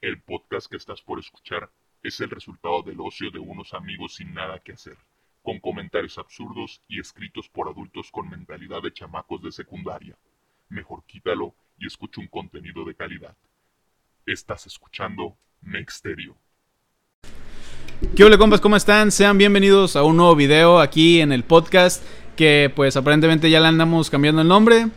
El podcast que estás por escuchar es el resultado del ocio de unos amigos sin nada que hacer, con comentarios absurdos y escritos por adultos con mentalidad de chamacos de secundaria. Mejor quítalo y escucha un contenido de calidad. Estás escuchando Mexterio. ¿Qué hola compas? ¿Cómo están? Sean bienvenidos a un nuevo video aquí en el podcast que pues aparentemente ya le andamos cambiando el nombre.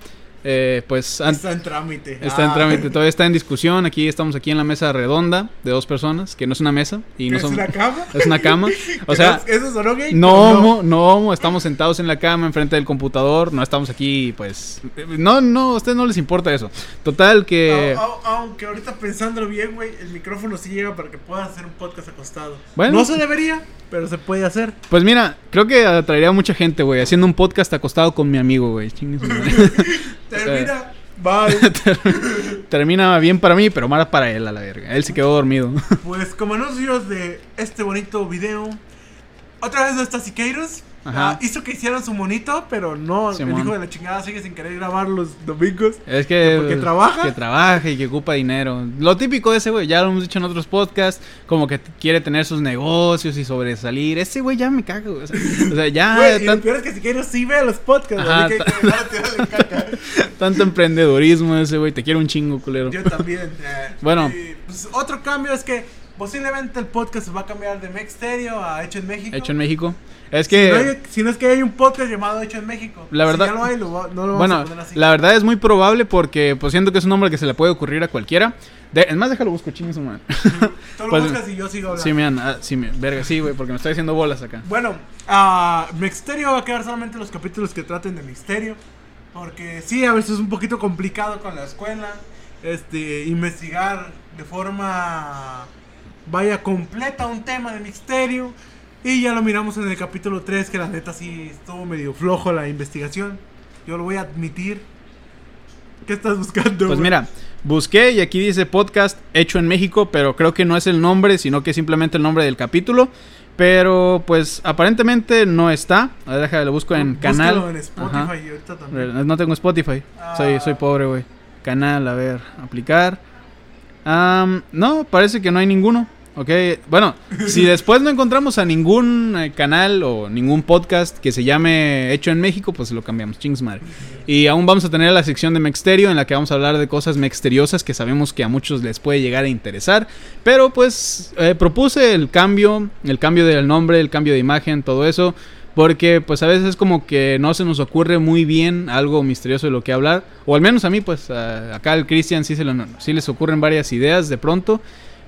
Eh, pues Está en trámite. está en Ah. trámite, todavía está en discusión. Aquí estamos aquí en la mesa redonda de dos personas, que no es una mesa y no ¿Es una cama? es una cama. O sea, ¿Eso sonó gay? no, no, homo, estamos sentados en la cama enfrente del computador, no estamos aquí, pues no, no, a ustedes no les importa eso. Total que Au- au- aunque ahorita pensándolo bien, güey, el micrófono sí llega para que puedas hacer un podcast acostado. Bueno. No se debería, pero se puede hacer. Pues mira, creo que atraería a mucha gente, güey, haciendo un podcast acostado con mi amigo, güey. Termina. Bye. Termina bien para mí, pero mal para él, a la verga. Él se quedó dormido. pues como anuncios de este bonito video, otra vez no está Siqueiros. Ajá. Ah, hizo que hicieran su monito, pero no, Simón. el hijo de la chingada sigue sin querer grabar los domingos. Es que. ¿Porque trabaja? Que trabaja y que ocupa dinero. Lo típico de ese güey, ya lo hemos dicho en otros podcasts, como que quiere tener sus negocios y sobresalir. Ese güey ya me caga, güey. O sea, o sea, ya. Güey, y lo peor es que Siqueiros sí ve los podcasts, Ajá, así que que caca. tanto emprendedurismo ese güey. Te quiero un chingo, culero. Yo también. eh, Bueno. y, pues, otro cambio es que posiblemente el podcast se va a cambiar de Mexterio a Hecho en México. Hecho en México. Es Si no, que. hay- si no es que hay un podcast llamado Hecho en México. La verdad- Si ya lo hay, lo no lo vamos a Bueno, poner así. la verdad es muy probable porque pues siento que es un nombre que se le puede ocurrir a cualquiera. De- es más, déjalo busco, chingue su madre. Tú lo pues- buscas y yo sigo hablando. Sí, me han- ah, sí, me, verga, sí, güey, porque me estoy haciendo bolas acá. Bueno, a Mexterio va a quedar solamente los capítulos que traten de misterio. Porque sí, a veces es un poquito complicado con la escuela. Este, investigar de forma vaya completa un tema de misterio. Y ya lo miramos en el capítulo 3, que la neta sí estuvo medio flojo la investigación. Yo lo voy a admitir. ¿Qué estás buscando? Pues mira, busqué y aquí dice podcast hecho en México, pero creo que no es el nombre, sino que es simplemente el nombre del capítulo. Pero pues aparentemente no está. A ver, déjame, lo busco en Búscalo canal. en Spotify Ajá. y ahorita también. No tengo Spotify. Soy, Ah. soy pobre, güey. Canal, a ver, aplicar. Am, no, parece que no hay ninguno. Ok, bueno, si después no encontramos a ningún eh, canal o ningún podcast que se llame Hecho en México, pues lo cambiamos, chings madre. Y aún vamos a tener la sección de Mexterio en la que vamos a hablar de cosas mexteriosas que sabemos que a muchos les puede llegar a interesar. Pero pues eh, propuse el cambio, el cambio del nombre, el cambio de imagen, todo eso. Porque pues a veces como que no se nos ocurre muy bien algo misterioso de lo que hablar. O al menos a mí pues a- acá al Cristian sí, se lo- sí les ocurren varias ideas de pronto.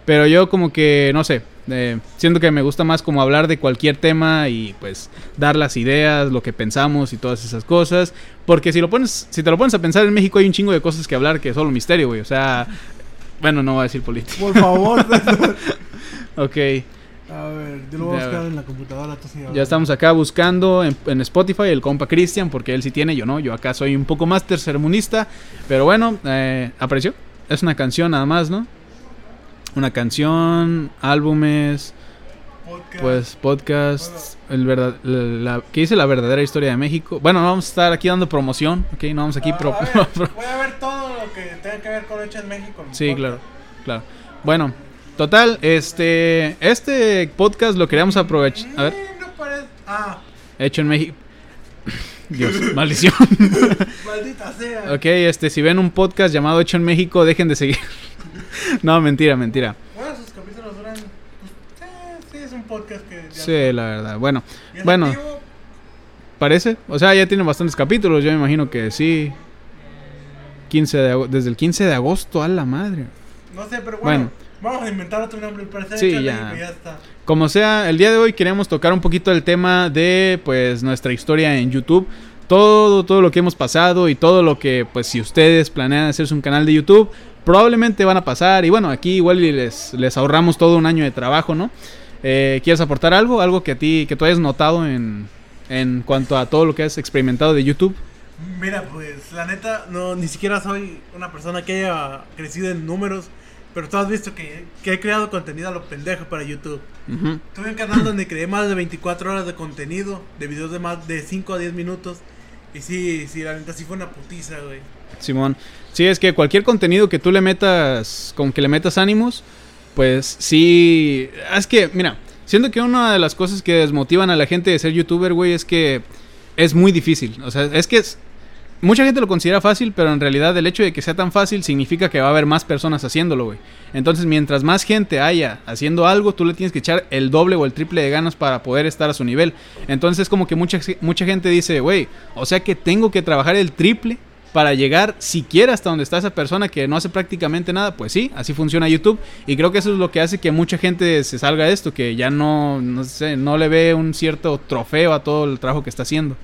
Pero yo como que, no sé, eh, siento que me gusta más como hablar de cualquier tema y pues dar las ideas, lo que pensamos y todas esas cosas. Porque si lo pones, si te lo pones a pensar en México hay un chingo de cosas que hablar que es solo misterio, güey. O sea, bueno, no voy a decir política. Por favor. Ok, a ver, yo lo voy a Ya, buscar en la computadora. ya estamos acá buscando en, en Spotify el compa Cristian porque él sí tiene, yo no. Yo acá soy un poco más tercermundista. Pero bueno, eh, apareció. Es una canción nada más, ¿no? Una canción, álbumes, Podcast. Pues podcast, el verdad, la, la- que dice la verdadera historia de México. Bueno, no vamos a estar aquí dando promoción, ok, no vamos aquí Ah, pro- a ver, pro- voy a ver todo lo que tenga que ver con Hecho en México. en Sí, podcast. claro, claro. Bueno, total, este, este podcast lo queríamos aprovechar, a ver, no parece. Ah, hecho en México. Dios, maldición. maldita sea. ok, este, si ven un podcast llamado Hecho en México, dejen de seguir. no, mentira, mentira. Bueno, sus capítulos duran. Pues, eh, sí, es un podcast que. ya- Sí, la verdad. Bueno, bueno. activo. parece. O sea, ya tiene bastantes capítulos, yo me imagino que sí. 15 de ago- desde el 15 de agosto, a la madre. No sé, pero Bueno. bueno. Vamos a inventar otro nombre. Parece Sí, ya. Está. Como sea, el día de hoy queremos tocar un poquito el tema de pues nuestra historia en YouTube. Todo, todo lo que hemos pasado y todo lo que, pues si ustedes planean hacerse un canal de YouTube, probablemente van a pasar. Y bueno, aquí igual les, les ahorramos todo un año de trabajo, ¿no? Eh, ¿Quieres aportar algo? Algo que a ti, que tú hayas notado en, en cuanto a todo lo que has experimentado de YouTube. Mira, pues la neta, no, ni siquiera soy una persona que haya crecido en números. Pero tú has visto que, que he creado contenido a lo pendejo para YouTube. Ujú. Tuve un canal donde creé más de 24 horas de contenido, de videos de más de 5 a 10 minutos. Y sí, sí, la neta sí fue una putiza, güey. Simón. Sí, es que cualquier contenido que tú le metas, con que le metas ánimos, pues sí. Es que, mira, siento que una de las cosas que desmotivan a la gente de ser youtuber, güey, es que es muy difícil. O sea, es que es, mucha gente lo considera fácil, pero en realidad el hecho de que sea tan fácil significa que va a haber más personas haciéndolo, güey. Entonces, mientras más gente haya haciendo algo, tú le tienes que echar el doble o el triple de ganas para poder estar a su nivel. Entonces, como que mucha, mucha gente dice, güey, o sea que tengo que trabajar el triple para llegar siquiera hasta donde está esa persona que no hace prácticamente nada, pues sí, así funciona YouTube y creo que eso es lo que hace que mucha gente se salga de esto, que ya no, no sé, no le ve un cierto trofeo a todo el trabajo que está haciendo.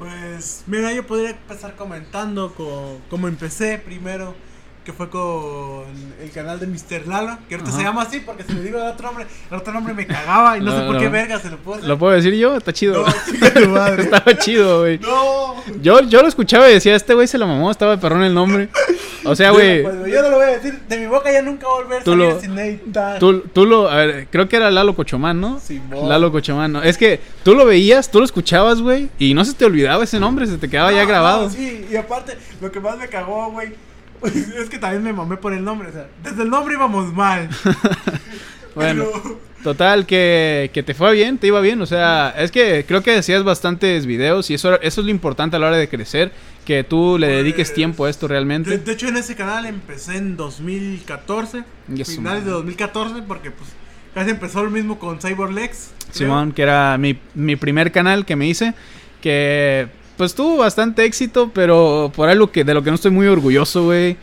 Pues, mira, yo podría empezar comentando co- cómo empecé primero, que fue con el canal de Mr. Lalo, que ahorita Ajá. se llama así porque si le digo el otro nombre, el otro nombre me cagaba y no, sé por no. qué verga se lo puedo ¿Lo puedo decir yo? Está chido. No, madre. Estaba chido, güey. No. Yo, yo lo escuchaba y decía, este güey se lo mamó, estaba de perrón el nombre. O sea, güey, Pues, yo no lo voy a decir, de mi boca ya nunca volver a Tú salir lo- sin editar. tú, tú lo, a ver, creo que era Lalo Cochomán, ¿no? Simón. Lalo Cochomán, ¿no? Es que tú lo veías, tú lo escuchabas, güey, y no se te olvidaba ese nombre, se te quedaba ya grabado. sí, y aparte, lo que más me cagó, güey, es que también me mamé por el nombre. O sea, desde el nombre íbamos mal. Bueno, Pero- total, que, que te fue bien, te iba bien, o sea, es que creo que hacías bastantes videos y eso, eso es lo importante a la hora de crecer, que tú le dediques Pues, tiempo a esto realmente. de hecho, en ese canal empecé en 2014. Y eso, finales de man. 2014, porque pues casi empezó lo mismo con CyberLex. creo. Simón, que era mi, mi primer canal que me hice, que pues tuvo bastante éxito, pero por algo que de lo que no estoy muy orgulloso, güey,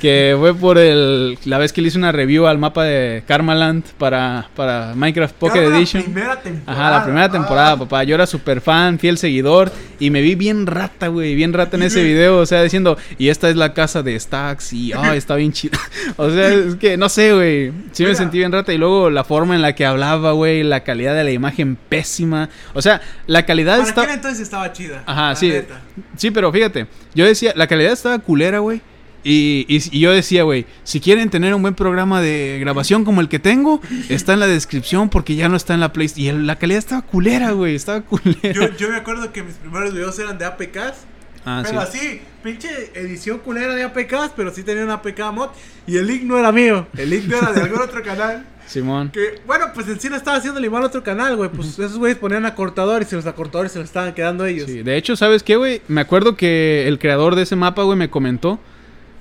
que fue por el la vez que le hice una review al mapa de Karmaland para, para Minecraft Pocket Edition. La primera temporada. Ajá, la primera ah. temporada, papá. Yo era súper fan, fiel seguidor. Y me vi bien rata, güey. Bien rata en ese video. O sea, diciendo, y esta es la casa de Stacks. Y, ay, está bien chida. o sea, es que no sé, güey. Sí me sentí bien rata. Y luego la forma en la que hablaba, güey. La calidad de la imagen pésima. O sea, la calidad aquel entonces estaba chida. Ajá, sí. neta. Sí, pero fíjate, yo decía, la calidad estaba culera, güey. Y, y- y yo decía, güey, si quieren tener un buen programa de grabación como el que tengo, está en la descripción porque ya no está en la Play. Y el- la calidad estaba culera, güey, estaba culera. Yo, yo me acuerdo que mis primeros videos eran de APKs. ah, sí. pero así, pinche edición culera de APKs, pero sí tenía una APK mod. Y el link no era mío. El link no era de algún otro canal. Simón. Que, bueno, pues en sí no estaba haciendo igual otro canal, güey. Pues esos güeyes ponían acortadores y los acortadores se los estaban quedando ellos. Sí, de hecho, ¿sabes qué, güey? Me acuerdo que el creador de ese mapa, güey, me comentó.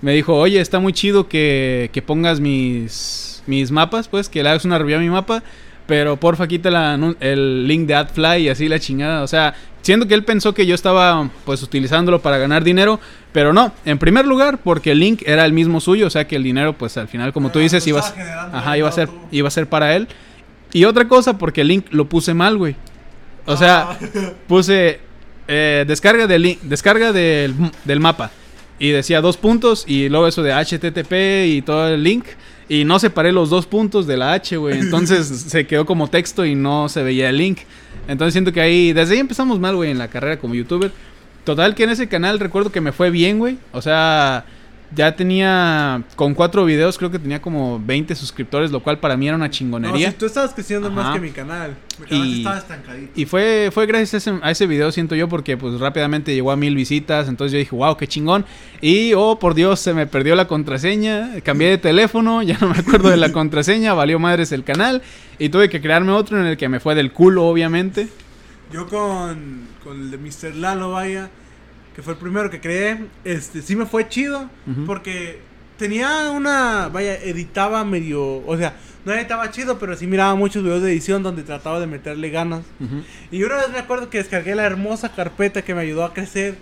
Me dijo, oye, está muy chido que, que pongas mis, mis mapas, pues, que le hagas una review a mi mapa. Pero porfa, quita la el link de AdFly y así la chingada. O sea, siendo que él pensó que yo estaba, pues, utilizándolo para ganar dinero. Pero no, en primer lugar, porque el link era el mismo suyo. O sea, que el dinero, pues, al final, como tú dices, lo iba, estaba generando ajá, iba a ser, iba a ser para él. Y otra cosa, porque el link lo puse mal, güey. O sea, Ah. puse eh, descarga del link, descarga del, del mapa y decía dos puntos y luego eso de HTTP y todo el link y no separé los dos puntos de la H, güey. Entonces se quedó como texto y no se veía el link. Entonces siento que ahí desde ahí empezamos mal, güey, en la carrera como youtuber. Total que en ese canal recuerdo que me fue bien, güey. O sea, ya tenía con cuatro videos creo que tenía como 20 suscriptores, lo cual para mí era una No, chingonería. si tú estabas creciendo más que mi canal. Mi canal Y- estaba estancadito. Y fue, fue gracias a ese, a ese video, siento yo, porque pues rápidamente llegó a mil visitas. Entonces yo dije, wow, qué chingón. Y, oh, por Dios, se me perdió la contraseña. Cambié de teléfono, ya no me acuerdo de la contraseña. Valió madres el canal. Y tuve que crearme otro en el que me fue del culo, obviamente. Yo con, con el de Mr. Lalo, vaya, que fue el primero que creé, este, sí me fue chido, porque tenía una, vaya, editaba medio, o sea, no editaba chido, pero sí miraba muchos videos de edición donde trataba de meterle ganas. Ujú. Y una vez me acuerdo que descargué la hermosa carpeta que me ayudó a crecer,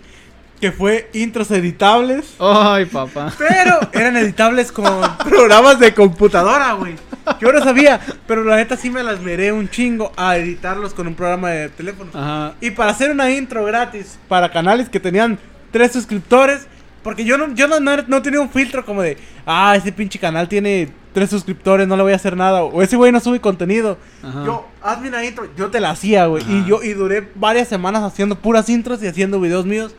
que fue intros editables. Ay, papá. Pero eran editables con programas de computadora, güey. Yo no sabía, pero la neta sí me las meré un chingo a editarlos con un programa de teléfono. Ajá. Y para hacer una intro gratis para canales que tenían tres suscriptores, porque yo no, yo no, no, no tenía un filtro como de, ah, ese pinche canal tiene tres suscriptores, no le voy a hacer nada, o ese güey no sube contenido. Ajá. Yo, hazme una intro, yo te la hacía, güey. Y yo, y duré varias semanas haciendo puras intros y haciendo videos míos,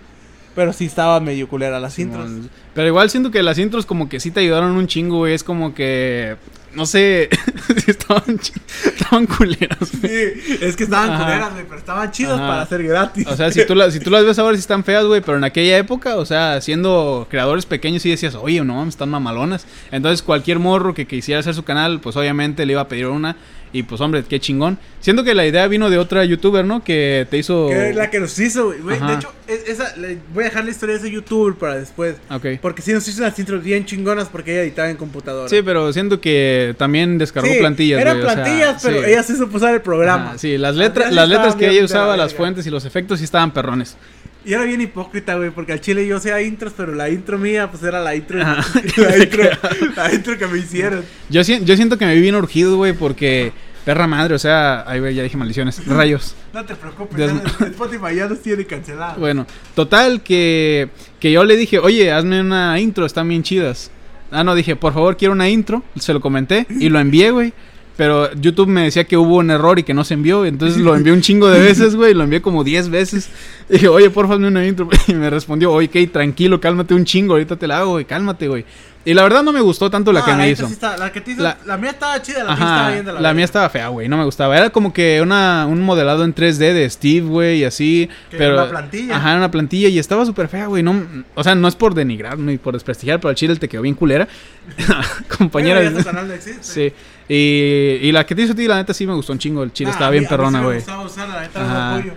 pero sí estaba medio culera las intros. Simón. Pero igual siento que las intros como que sí te ayudaron un chingo, güey. Es como que no sé, si estaban, estaban culeras, güey. Sí, es que estaban Ajá. culeras, güey, pero estaban chidos Ajá. para ser gratis. O sea, si tú, las, si tú las ves ahora sí están feas, güey, pero en aquella época, o sea, siendo creadores pequeños sí decías, oye, no mames, están mamalonas. Entonces cualquier morro que quisiera hacer su canal, pues obviamente le iba a pedir una. Y pues hombre, qué chingón. Siento que la idea vino de otra youtuber, ¿no? Que te hizo... Que la que nos hizo, güey. De hecho, es- esa, le- voy a dejar la historia de ese youtuber para después. Ok. Porque sí nos hizo unas intros bien chingonas porque ella editaba en computadora. Sí, pero siento que también descargó Sí, plantillas, Eran güey, o sea, plantillas, pero sí. ella se supo usar el programa. Ajá, sí, las letras, las letras que ella usaba, las fuentes y los efectos sí estaban perrones. Y era bien hipócrita, güey, porque al chile yo hacía intros, pero la intro mía, pues era la intro, la intro, la intro que me hicieron. Yo, yo siento que me vi bien urgido, güey, porque perra madre, o sea, ay, güey, ya dije maldiciones, rayos. No te preocupes, Dios ya Spotify ya nos tiene cancelado. Bueno, total que, que yo le dije, oye, hazme una intro, están bien chidas. Ah, no, dije, por favor, quiero una intro. Se lo comenté y lo envié, güey. Pero YouTube me decía que hubo un error y que no se envió. Entonces lo envié un chingo de veces, güey. Lo envié como 10 veces. dije, oye, porfa, hazme una intro. Y me respondió, oye, ok, tranquilo, cálmate un chingo. Ahorita te la hago, güey, cálmate, güey. Y la verdad no me gustó tanto la No, que me hizo. sí está- la que te hizo, La- la, mía estaba chida, la mía estaba Ajá, bien de la, la, mía estaba fea, güey, no me gustaba. Era como que una, un modelado en 3D de Steve, güey, y así. Que pero, una plantilla. Ajá, era una plantilla y estaba súper fea, güey. No, o sea, no es por denigrar ni por desprestigiar, pero al chile te quedó bien culera. Compañera. Bueno, ya tu canal no existe. sí. Y, y la que te hizo a ti, la neta sí me gustó un chingo. El chile Ah, estaba bien mí- perrona, güey.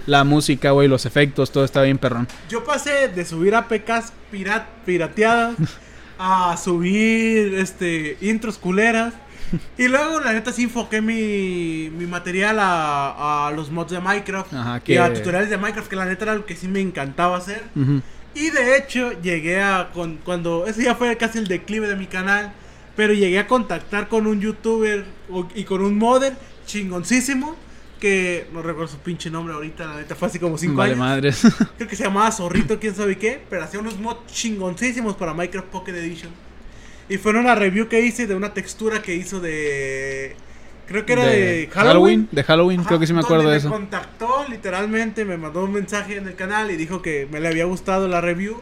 la música, güey, los efectos, todo estaba bien perrón. Yo pasé de subir APKs pirat, pirateadas a subir este intros culeras. Y luego, la neta, sí enfoqué mi, mi material a, a los mods de Minecraft Ajá, y a tutoriales de Minecraft, que la neta era lo que sí me encantaba hacer. Y de hecho, llegué a. Con, cuando. Ese ya fue casi el declive de mi canal. Pero llegué a contactar con un youtuber y con un modder chingoncísimo. Que no recuerdo su pinche nombre ahorita, la neta fue así como 5 Vale, años. madres. Creo que se llamaba Zorrito, quién sabe qué. Pero hacía unos mods chingoncísimos para Minecraft Pocket Edition. Y fue una review que hice de una textura que hizo de. Creo que era de, Halloween. De Halloween, Ajá, creo que sí me acuerdo de eso. Me contactó literalmente, me mandó un mensaje en el canal y dijo que me le había gustado la review.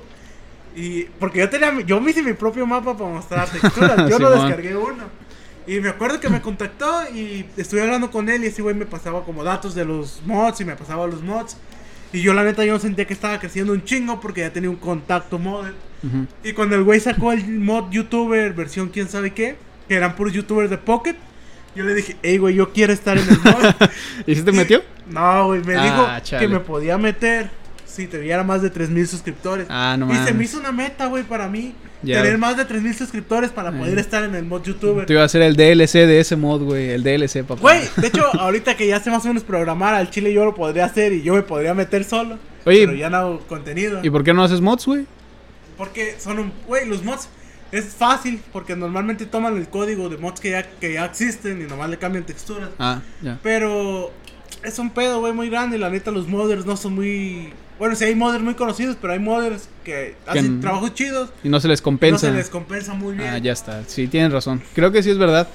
Y porque yo tenía, yo me hice mi propio mapa para mostrar texturas, yo no Simón. descargué uno. Y me acuerdo que me contactó y estuve hablando con él y ese güey me pasaba como datos de los mods y me pasaba los mods. Y yo la neta yo sentía que estaba creciendo un chingo porque ya tenía un contacto modder. Ujú. Y cuando el güey sacó el mod youtuber versión quién sabe qué, que eran puros youtubers de Pocket, yo le dije, hey güey, yo quiero estar en el mod. ¿Y si te metió? No, güey, me Ah, dijo chale. que me podía meter si tuviera más de 3000 suscriptores. Ah, no y se me hizo una meta, güey, para mí. Ya. Tener más de 3000 suscriptores para poder Eh. estar en el mod youtuber. Te iba a hacer el DLC de ese mod, güey. El DLC, papá. Güey, de hecho, ahorita que ya sé más o menos programar al chile, yo lo podría hacer y yo me podría meter solo. Oye, pero ya no hago contenido. ¿Y por qué no haces mods, güey? Porque son un. Güey, los mods es fácil. Porque normalmente toman el código de mods que ya, que ya existen y nomás le cambian texturas. Ah, ya. Pero es un pedo, güey, muy grande. Y la neta, los modders no son muy. Bueno, sí hay modders muy conocidos, pero hay modders que hacen n- trabajos chidos. Y no se les compensa. No se les compensa muy bien. Ah, ya está. Sí, tienes razón. Creo que sí es verdad.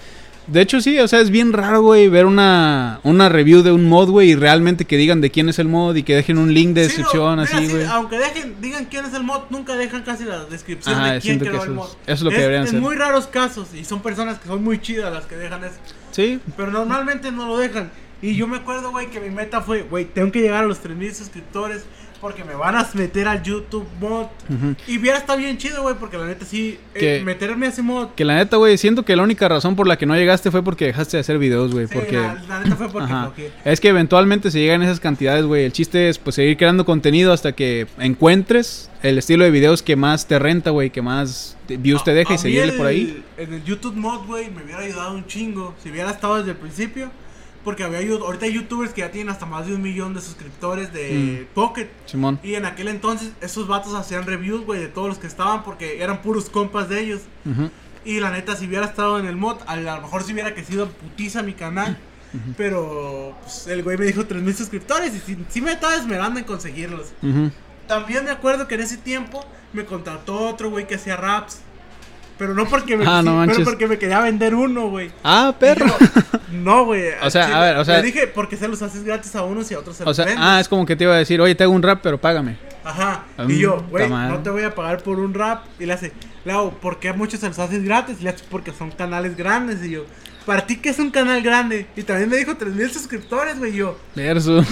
De hecho, sí, o sea, es bien raro, güey, ver una, una review de un mod, güey, y realmente que digan de quién es el mod y que dejen un link de Sí, descripción, no, así, mira, sí, güey. aunque dejen, digan quién es el mod, nunca dejan casi la descripción Ajá, de quién que creó el mod. es- eso es lo que deberían en hacer. muy raros casos, y son personas que son muy chidas las que dejan eso. Sí, Pero normalmente no lo dejan. Y yo me acuerdo, güey, que mi meta fue, güey, tengo que llegar a los 3000 suscriptores porque me van a meter al YouTube mod. Y viera está bien chido, güey, porque la neta sí, eh, meterme a ese mod. que la neta, güey, siento que la única razón por la que no llegaste fue porque dejaste de hacer videos, güey, sí, porque... la, la neta fue porque. Es que eventualmente se llegan esas cantidades, güey. El chiste es pues seguir creando contenido hasta que encuentres el estilo de videos que más te renta, güey, que más views te deja A- y a seguirle el- por ahí. En el YouTube mod, güey, me hubiera ayudado un chingo. Si hubiera estado desde el principio. Porque había ahorita hay youtubers que ya tienen hasta más de un millón de suscriptores de Mm. Pocket. Simón. Y en aquel entonces esos vatos hacían reviews, güey, de todos los que estaban porque eran puros compas de ellos. Y la neta, si hubiera estado en el mod, a lo mejor si hubiera crecido putiza mi canal. Pero pues, el güey me dijo 3000 suscriptores y sí, sí me estaba esmerando en conseguirlos. También me acuerdo que en ese tiempo me contrató otro güey que hacía raps. Pero no porque me, Ah, sí, pero porque me quería vender uno, güey. Ah, Y perro. yo, no, güey. O sea, a ver, o sea- Le dije, porque se los haces gratis a unos y a otros se O los sea, vendes. ah, es como que te iba a decir, oye, te hago un rap, pero págame. Ajá. Y yo, güey, no te voy a pagar por un rap. Y le hace, hago, ¿por qué a muchos se los haces gratis? Le hago, porque son canales grandes. Y yo, ¿para ti qué es un canal grande? Y también me dijo 3000 suscriptores, güey. Y yo, Verso.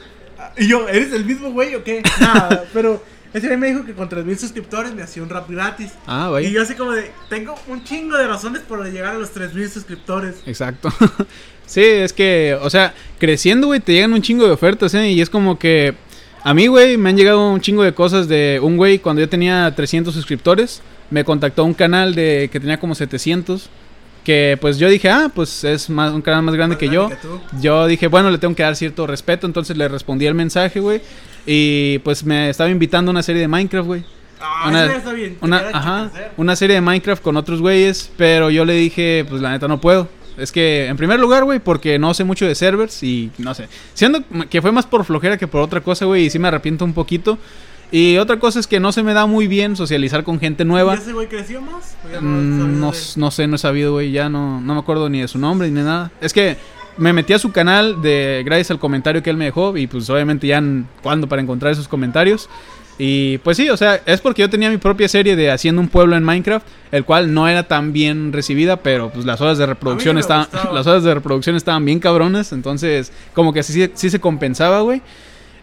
y yo, ¿eres el mismo güey o qué? Nada, pero ese güey me dijo que con 3000 suscriptores me hacía un rap gratis. Ah, vaya. Y yo así como de, tengo un chingo de razones por llegar a los 3000 suscriptores. Exacto. sí, es que, o sea, creciendo, güey, te llegan un chingo de ofertas, ¿eh? Y es como que a mí, güey, me han llegado un chingo de cosas de un güey cuando yo tenía 300 suscriptores. Me contactó un canal de que tenía como 700. Que pues yo dije, ah, pues es más, un canal más grande Más que grande yo. que. Yo dije, bueno, le tengo que dar cierto respeto. Entonces le respondí el mensaje, güey. Y pues me estaba invitando a una serie de Minecraft, güey. Ah, Una- está bien. Una, ajá, una serie de Minecraft con otros güeyes, pero yo le dije, pues la neta no puedo. Es que, en primer lugar, güey, porque no sé mucho de servers y no sé. Siendo que fue más por flojera que por otra cosa, güey, y sí me arrepiento un poquito. Y otra cosa es que no se me da muy bien socializar con gente nueva. ¿Y ese güey creció más? ¿O ya Mm, no, no sé, no he sabido, güey, ya no, no me acuerdo ni de su nombre ni de nada. Es que me metí a su canal de gracias al comentario que él me dejó y pues obviamente ya cuándo para encontrar esos comentarios. Y pues sí, o sea, es porque yo tenía mi propia serie de Haciendo un pueblo en Minecraft, el cual no era tan bien recibida, pero pues las horas de reproducción estaban las horas de reproducción estaban bien cabronas, entonces como que sí, sí se compensaba, güey.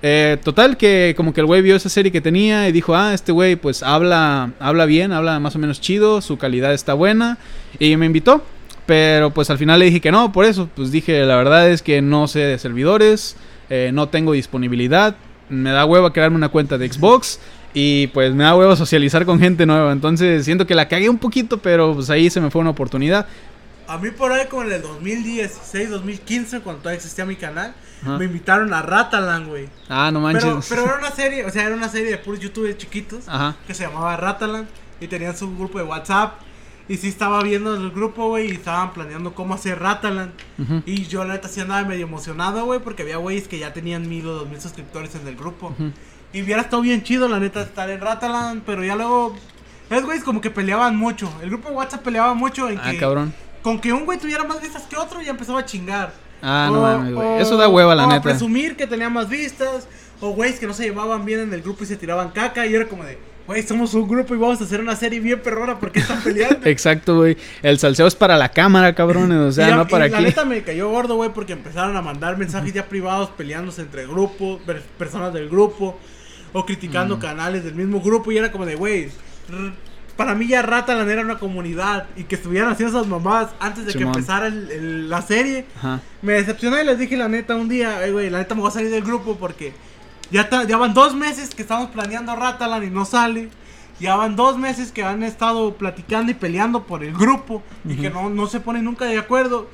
Eh, total que como que el güey vio esa serie que tenía y dijo, ah, este güey pues habla, habla bien, habla más o menos chido, su calidad está buena y me invitó. Pero pues al final le dije que no, por eso, pues dije, la verdad es que no sé de servidores, eh, no tengo disponibilidad, me da hueva crearme una cuenta de Xbox y pues me da hueva socializar con gente nueva. Entonces siento que la cagué un poquito, pero pues ahí se me fue una oportunidad. A mí por ahí como en el 2016, 2015, cuando todavía existía mi canal, Ajá. me invitaron a Ratalan, güey. Ah, no manches. Pero, pero era una serie, o sea, era una serie de puros youtubers chiquitos Ajá. que se llamaba Ratalan y tenían su grupo de WhatsApp. Y sí estaba viendo el grupo, güey, y estaban planeando cómo hacer Ratalan. Y yo la neta sí andaba medio emocionado, güey, porque había güeyes que ya tenían mil o dos mil suscriptores en el grupo. Ujú. Y hubiera estado bien chido, la neta, estar en Ratalan, pero ya luego... Es güeyes como que peleaban mucho. El grupo de WhatsApp peleaba mucho en Ah, que... cabrón. Con que un güey tuviera más vistas que otro, ya empezaba a chingar. Ah, no O- mames, güey. Eso da hueva, la o a neta. presumir que tenía más vistas. O güeyes que no se llevaban bien en el grupo y se tiraban caca. Y era como de, güey, somos un grupo y vamos a hacer una serie bien perrona. ¿Por qué están peleando? Exacto, güey. El salseo es para la cámara, cabrones. O sea, y, no para y la aquí. neta me cayó gordo, güey, porque empezaron a mandar mensajes ya privados peleándose entre grupos, per- personas del grupo. O criticando canales del mismo grupo. Y era como de, güey, para mí ya Ratalan era una comunidad. Y que estuvieran haciendo esas mamadas antes de Simón. que empezara el- el- la serie. Ajá. Me decepcioné y les dije la neta un día, "Ey, güey, la neta me voy a salir del grupo porque ya, ta- ya van dos meses que estamos planeando Ratalan y no sale. Ya van dos meses que han estado platicando y peleando por el grupo y que no, no se ponen nunca de acuerdo.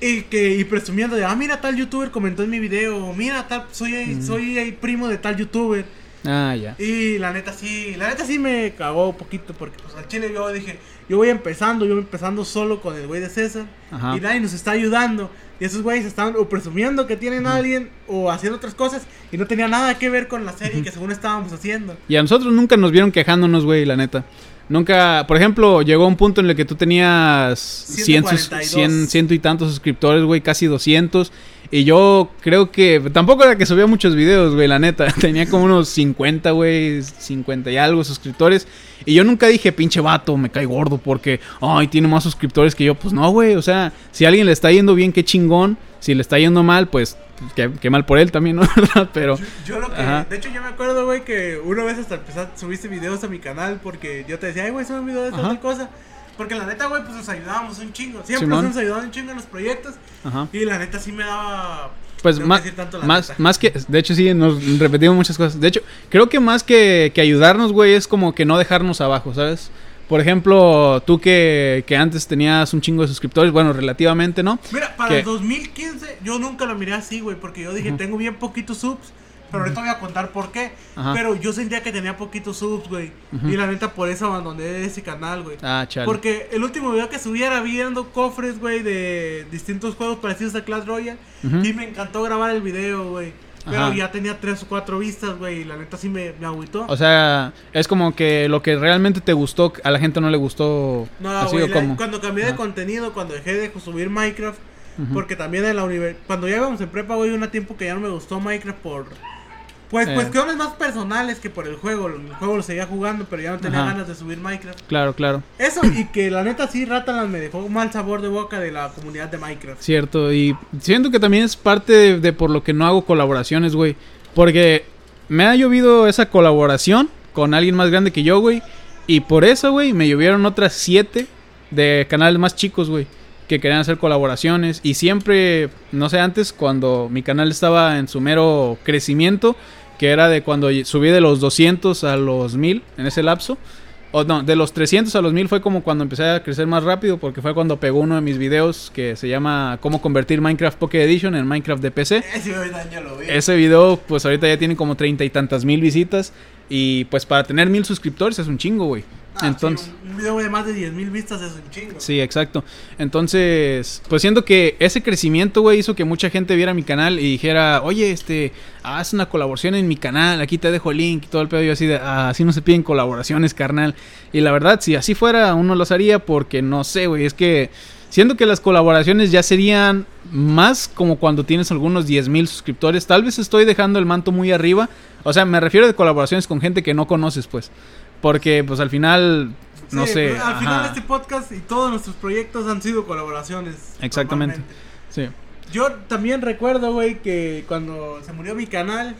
Y que y presumiendo de, ah, mira, tal youtuber comentó en mi video, mira, tal, soy, soy el primo de tal youtuber. Ah, ya. Y la neta sí, la neta sí me cagó un poquito porque pues al chile yo dije, yo voy empezando, yo voy empezando solo con el güey de César Ajá. y nadie nos está ayudando. Y esos güeyes estaban o presumiendo que tienen a alguien o haciendo otras cosas y no tenía nada que ver con la serie que según estábamos haciendo. Y a nosotros nunca nos vieron quejándonos, güey, la neta. Nunca, por ejemplo, llegó un punto en el que tú tenías 100, sus- 142. 100, ciento y tantos suscriptores, güey, casi 200. Y yo creo que tampoco era que subía muchos videos, güey, la neta. Tenía como unos 50, güey, 50 y algo suscriptores. Y yo nunca dije, pinche vato, me cae gordo porque, ay, tiene más suscriptores que yo. Pues no, güey, o sea, si a alguien le está yendo bien, qué chingón. Si le está yendo mal, pues qué, qué mal por él también, ¿no? Pero, Yo, yo lo que, Ajá. de hecho yo me acuerdo, güey, que una vez hasta empezaste, subiste videos a mi canal porque yo te decía, ay, güey, sube un video de esta tal cosa. Porque la neta, güey, pues nos ayudábamos un chingo. Siempre Simón. nos ayudado un chingo en los proyectos. ajá. Y la neta sí me daba... Pues que más, decir tanto la más, neta. más que, de hecho sí, nos repetimos muchas cosas. De hecho, creo que más que, que ayudarnos, güey, es como que no dejarnos abajo, ¿sabes? Por ejemplo, tú que, que antes tenías un chingo de suscriptores, bueno, relativamente, ¿no? Mira, para ¿Qué? el 2015 yo nunca lo miré así, güey, porque yo dije, tengo bien poquitos subs, pero ahorita voy a contar por qué. Ajá. Pero yo sentía que tenía poquitos subs, güey. Y la neta, por eso abandoné ese canal, güey. Ah, chale. Porque el último video que subí era viendo cofres, güey, de distintos juegos parecidos a Clash Royale. Y me encantó grabar el video, güey. Pero Ajá. ya tenía tres o cuatro vistas, güey, y la neta sí me, me agüitó. O sea, es como que lo que realmente te gustó, a la gente no le gustó No, güey, cuando cambié de contenido, cuando dejé de subir Minecraft, porque también en la universidad, cuando ya íbamos en prepa, güey, un tiempo que ya no me gustó Minecraft por, Pues Eh. cuestiones más personales que por el juego. El juego lo seguía jugando, pero ya no tenía Ajá. ganas de subir Minecraft. Claro, claro. Eso, y que la neta sí, Ratalan me dejó un mal sabor de boca de la comunidad de Minecraft. Cierto, y siento que también es parte de, de por lo que no hago colaboraciones, güey. Porque me ha llovido esa colaboración con alguien más grande que yo, güey. Y por eso, güey, me llovieron otras siete de canales más chicos, güey. Que querían hacer colaboraciones. Y siempre, no sé, antes, cuando mi canal estaba en su mero crecimiento, que era de cuando subí de los 200 a los 1000 en ese lapso. O no, de los 300 a los 1000 fue como cuando empecé a crecer más rápido, porque fue cuando pegó uno de mis videos que se llama Cómo convertir Minecraft Pocket Edition en Minecraft de PC. Ese ahorita ya lo vi. Ese video, pues ahorita ya tiene como treinta y tantas mil visitas. Y pues para tener mil suscriptores es un chingo, güey. Ah, Entonces, sí, un, video de más de 10.000 vistas es un chingo. Sí, exacto. Entonces, pues siento que ese crecimiento, güey, hizo que mucha gente viera mi canal y dijera, oye, este, haz una colaboración en mi canal, aquí te dejo el link y todo el pedo. Yo así de, ah, así no se piden colaboraciones, carnal. Y la verdad, si así fuera, uno los haría porque no sé, güey, es que siento que las colaboraciones ya serían más como cuando tienes algunos 10 mil suscriptores. Tal vez estoy dejando el manto muy arriba. O sea, me refiero de colaboraciones con gente que no conoces, pues. Porque, pues al final, no sé. Al final ajá. este podcast y todos nuestros proyectos han sido colaboraciones. Exactamente. Sí. Yo también recuerdo, güey, que cuando se murió mi canal,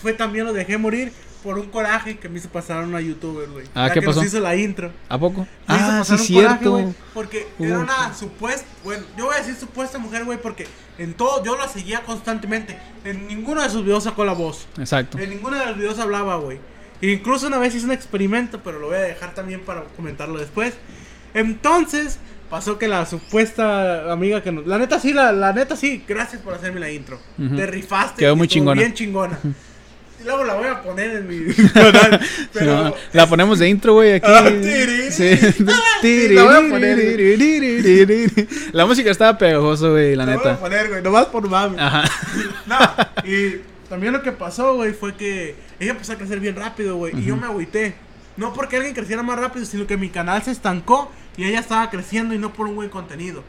fue también lo dejé morir por un coraje que me hizo pasar a una youtuber, güey. Ah, La ¿qué que pasó? nos hizo la intro. ¿A poco? Me hizo Ah, pasar sí, un coraje, cierto. porque era Uh. una supuesta, bueno, yo voy a decir supuesta mujer, güey, porque en todo, yo la seguía constantemente. En ninguno de sus videos sacó la voz. Exacto. En ninguno de los videos hablaba, güey. Incluso una vez hice un experimento, pero lo voy a dejar también para comentarlo después. Entonces, pasó que la supuesta amiga que nos... La neta sí, la, la neta sí, gracias por hacerme la intro. Te rifaste. Quedó muy chingona. Bien chingona. Y luego la voy a poner en mi canal. Pero... no, la ponemos de intro, güey, aquí. Ah, tiriri. Sí. Sí, la voy a poner, La música estaba pegajosa, güey, la La voy a neta. poner, güey, nomás por mami. Ajá. No, y también lo que pasó, güey, fue que ella empezó a crecer bien rápido, güey. Y yo me agüité. No porque alguien creciera más rápido, sino que mi canal se estancó y ella estaba creciendo y no por un buen contenido.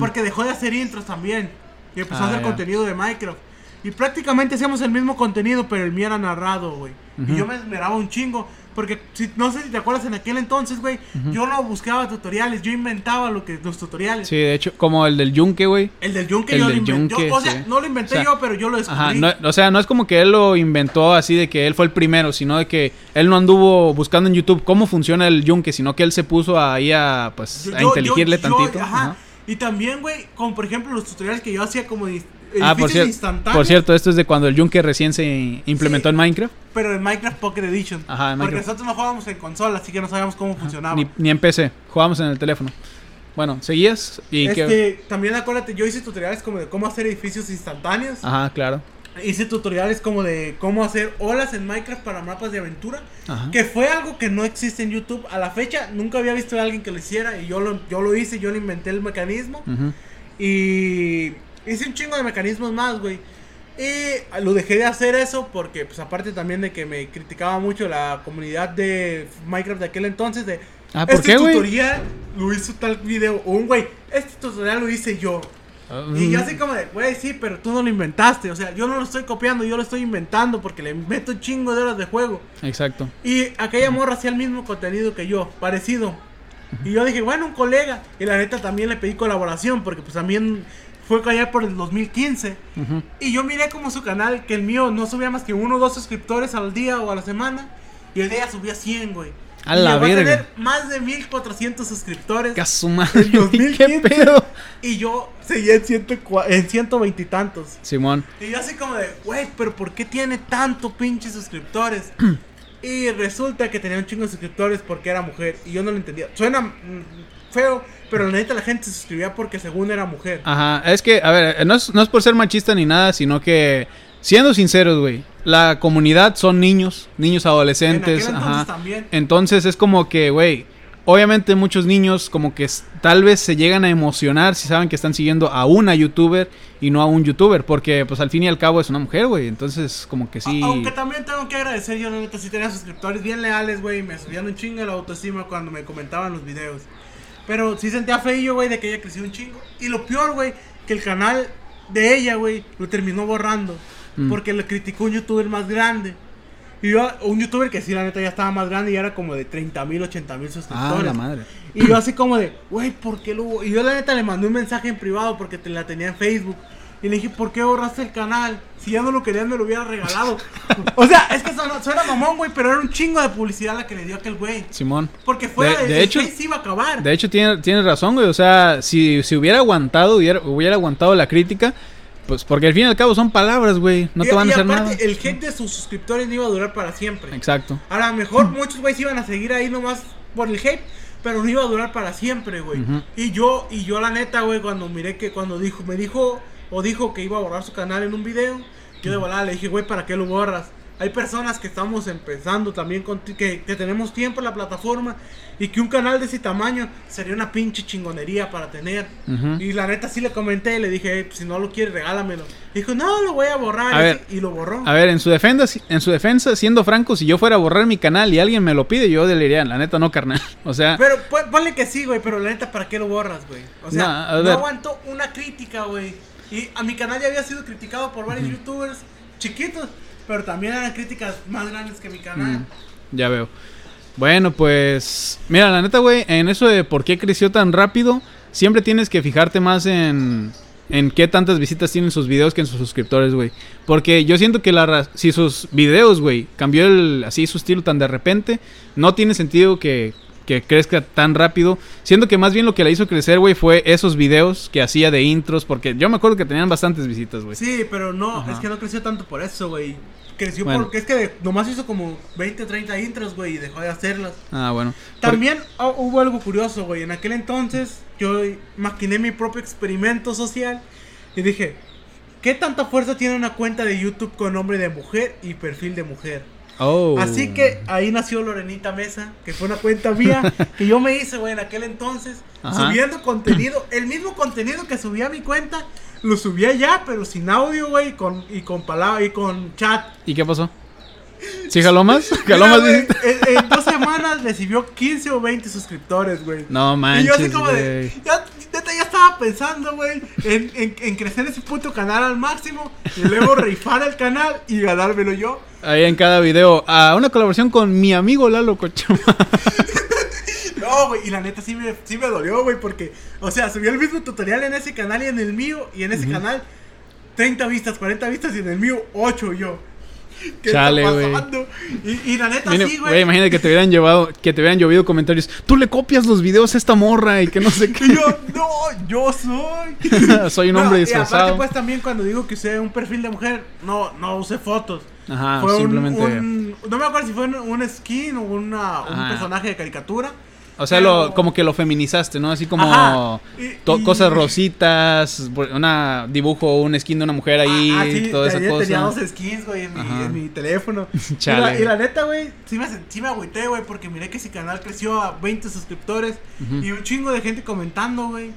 Porque dejó de hacer intros también. Y empezó Ah, a hacer ya. contenido de Minecraft. Y prácticamente hacíamos el mismo contenido, pero el mío era narrado, güey. Y yo me esmeraba un chingo. Porque si, no sé si te acuerdas en aquel entonces, güey. Yo no buscaba tutoriales, yo inventaba lo que, los tutoriales. Sí, de hecho, como el del yunque, güey. El del yunque El yo del lo inventé. yunque, Yo- o sea, sí. no lo inventé O sea, yo, pero yo lo descubrí. Ajá, no- o sea, no es como que él lo inventó así de que él fue el primero, sino de que él no anduvo buscando en YouTube cómo funciona el yunque, sino que él se puso ahí a, pues, Yo- a inteligirle tantito. ajá. Ajá. Y también, güey, como por ejemplo los tutoriales que yo hacía como de Ah, por, cier- por cierto, esto es de cuando el yunque recién se implementó Sí. en Minecraft. Pero en Minecraft Pocket Edition. Ajá, en Porque nosotros no jugábamos en consola, así que no sabíamos cómo funcionaba. Ni, ni en PC, jugábamos en el teléfono. Bueno, seguías y que... Este, también acuérdate, yo hice tutoriales como de cómo hacer edificios instantáneos. Ajá, claro. Hice tutoriales como de cómo hacer olas en Minecraft para mapas de aventura. Ajá. Que fue algo que no existe en YouTube. A la fecha nunca había visto a alguien que lo hiciera. Y yo lo, yo lo hice, yo lo inventé el mecanismo. Y hice un chingo de mecanismos más, güey. Y lo dejé de hacer eso porque, pues, aparte también de que me criticaba mucho la comunidad de Minecraft de aquel entonces. De Ah, ¿por este qué, tutorial lo hizo tal video. O un güey, este tutorial lo hice yo. Y yo así como de, güey, sí, pero tú no lo inventaste. O sea, yo no lo estoy copiando, yo lo estoy inventando porque le meto un chingo de horas de juego. Exacto. Y aquella morra hacía el mismo contenido que yo, parecido. Y yo dije, bueno, un colega. Y la neta también le pedí colaboración porque pues también fue allá por el 2015. Ujú. Y yo miré como su canal, que el mío no subía más que uno o dos suscriptores al día o a la semana. Y el de ella subía 100, güey. A Y la verga. tener más de 1400 suscriptores. ¡Qué a su madre, En güey, ¿Qué 2015. pedo? Y yo seguía en, ciento en 120 y tantos. Simón. Y yo así como de, güey, pero ¿por qué tiene tanto pinche suscriptores? y resulta que tenía un chingo de suscriptores porque era mujer. Y yo no lo entendía. Suena mm, feo, pero la neta la gente se suscribía porque según era mujer. Ajá, es que, a ver, no es, no es por ser machista ni nada, sino que, siendo sinceros, güey, la comunidad son niños, niños adolescentes, en entonces ajá. también. Entonces es como que, güey, obviamente muchos niños como que tal vez se llegan a emocionar si saben que están siguiendo a una youtuber y no a un youtuber, porque pues al fin y al cabo es una mujer, güey, entonces como que sí... A- Aunque también tengo que agradecer, yo la neta sí tenía suscriptores bien leales, güey. y Me subían un chingo la autoestima cuando me comentaban los videos. Pero sí sentía feillo, güey, de que ella creció un chingo. Y lo peor, güey, que el canal de ella, güey, lo terminó borrando. Mm. porque le criticó un youtuber más grande. Y yo, un youtuber que sí, la neta ya estaba más grande y era como de 30 mil, 80 mil Ah, suscriptores. la madre. Y yo así como de, güey, ¿por qué lo...? bo-?" Y yo la neta le mandé un mensaje en privado porque te la tenía en Facebook. Y le dije, ¿por qué borraste el canal? Si ya no lo querías, me lo hubiera regalado. o sea, es que suena, suena mamón, güey, pero era un chingo de publicidad la que le dio aquel güey. Simón. Porque fuera De- de, de hecho- iba a acabar. De hecho, tiene- tienes razón, güey. O sea, si, si hubiera aguantado, hubiera, hubiera aguantado la crítica, pues porque al fin y al cabo son palabras, güey. No Y- te van y a hacer aparte, nada. el hate de sus suscriptores no iba a durar para siempre. Exacto. A lo mejor muchos güeyes iban a seguir ahí nomás por el hate, pero no iba a durar para siempre, güey. Y yo, y yo la neta, güey, cuando miré que cuando dijo, me dijo, o dijo que iba a borrar su canal en un video, yo de volada le dije, güey, ¿para qué lo borras? Hay personas que estamos empezando también con que, que tenemos tiempo en la plataforma y que un canal de ese tamaño sería una pinche chingonería para tener. Y la neta sí le comenté, le dije, "Eh, pues, si no lo quieres, regálamelo. Dijo, no, lo voy a borrar. A y, ver, y lo borró. A ver, en su defensa, en su defensa, siendo franco, si yo fuera a borrar mi canal y alguien me lo pide, yo le diría, la neta no, carnal. O sea, Pero pon- ponle que sí, güey, pero la neta, ¿para qué lo borras, güey? O sea, Nah, no aguanto una crítica, güey. Y a mi canal ya había sido criticado por varios youtubers chiquitos, pero también eran críticas más grandes que mi canal. Mm, ya veo. Bueno, pues. Mira, la neta, güey, en eso de por qué creció tan rápido, siempre tienes que fijarte más en. En qué tantas visitas tienen sus videos que en sus suscriptores, güey. Porque yo siento que la si sus videos, güey, cambió el, así su estilo tan de repente, no tiene sentido que, que crezca tan rápido. Siento que más bien lo que la hizo crecer, güey, fue esos videos que hacía de intros. Porque yo me acuerdo que tenían bastantes visitas, güey. Sí, pero no, Ajá. es que no creció tanto por eso, güey. Creció Bueno. porque es que nomás hizo como 20, 30 intros, güey, y dejó de hacerlas. Ah, bueno. También hubo algo curioso, güey. En aquel entonces yo maquiné mi propio experimento social y dije, ¿qué tanta fuerza tiene una cuenta de YouTube con nombre de mujer y perfil de mujer? Oh. Así que ahí nació Lorenita Mesa, que fue una cuenta mía que yo me hice, güey, en aquel entonces, Ajá. subiendo contenido, el mismo contenido que subía a mi cuenta, lo subía ya, pero sin audio, güey, con, y con palabra y con chat. ¿Y qué pasó? ¿Sí jaló más? ¿Jaló Mira, más visitas? en, en dos semanas recibió 15 o 20 suscriptores, güey. No y yo así manches, como de, güey. ya, ya estaba pensando, güey, en, en, en crecer ese puto canal al máximo y luego rifar el canal y ganármelo yo. Ahí en cada video, a una colaboración con mi amigo Lalo Cochoma. No, güey, y la neta sí me, sí me dolió, güey, porque, o sea, subí el mismo tutorial en ese canal y en el mío, y en ese canal 30 vistas, 40 vistas y en el mío 8 yo. ¿Qué Chale, está? Y, y la neta Mire, sí, güey, imagínate que te hubieran llevado, que te hubieran llovido comentarios. Tú le copias los videos a esta morra y que no sé Y qué. yo, no, yo soy. Soy un No, hombre y aparte, disfrazado. pues también cuando digo que usé un perfil de mujer, no, no usé fotos. Ajá, Fue un- simplemente. un- no me acuerdo si fue un, un skin o una, un personaje de caricatura. O sea, pero- lo, como que lo feminizaste, ¿no? Así como Ajá. Y- to- y- cosas rositas, una dibujo, un skin de una mujer ahí, Ah, ah, sí, toda esa ayer tenía cosa. dos skins, güey, en, mi- Ajá. en mi teléfono. y, Chale. la, y la neta, güey, sí me, sí me agüité, güey, porque miré que ese canal creció a 20 suscriptores y un chingo de gente comentando, güey.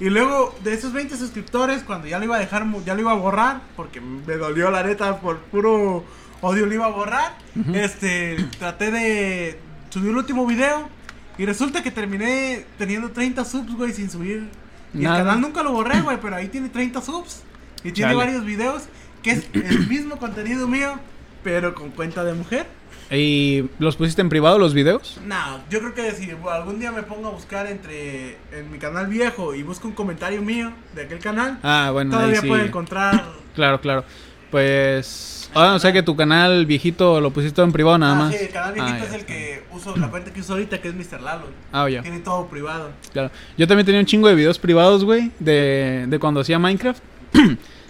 Y luego de esos 20 suscriptores, cuando ya lo iba a dejar, mu- ya lo iba a borrar, porque me dolió la neta por puro odio lo iba a borrar. Este, traté de subir el último video y resulta que terminé teniendo 30 subs, güey, sin subir. Y Nada. el canal nunca lo borré, güey, pero ahí tiene 30 subs. Y tiene varios videos que es el mismo contenido mío, pero con cuenta de mujer. ¿Y los pusiste en privado los videos? No, yo creo que si algún día me pongo a buscar entre en mi canal viejo y busco un comentario mío de aquel canal, Ah, bueno, todavía sí. puedo encontrar. Claro, claro. Pues. Ah, o sea que tu canal viejito lo pusiste en privado nada ah, más. sí, el canal viejito Ah, es ya. el que uso, la cuenta que uso ahorita, que es Mr. Lalo. Ah, ya. Tiene todo privado. Claro. Yo también tenía un chingo de videos privados, güey, de, de cuando hacía Minecraft.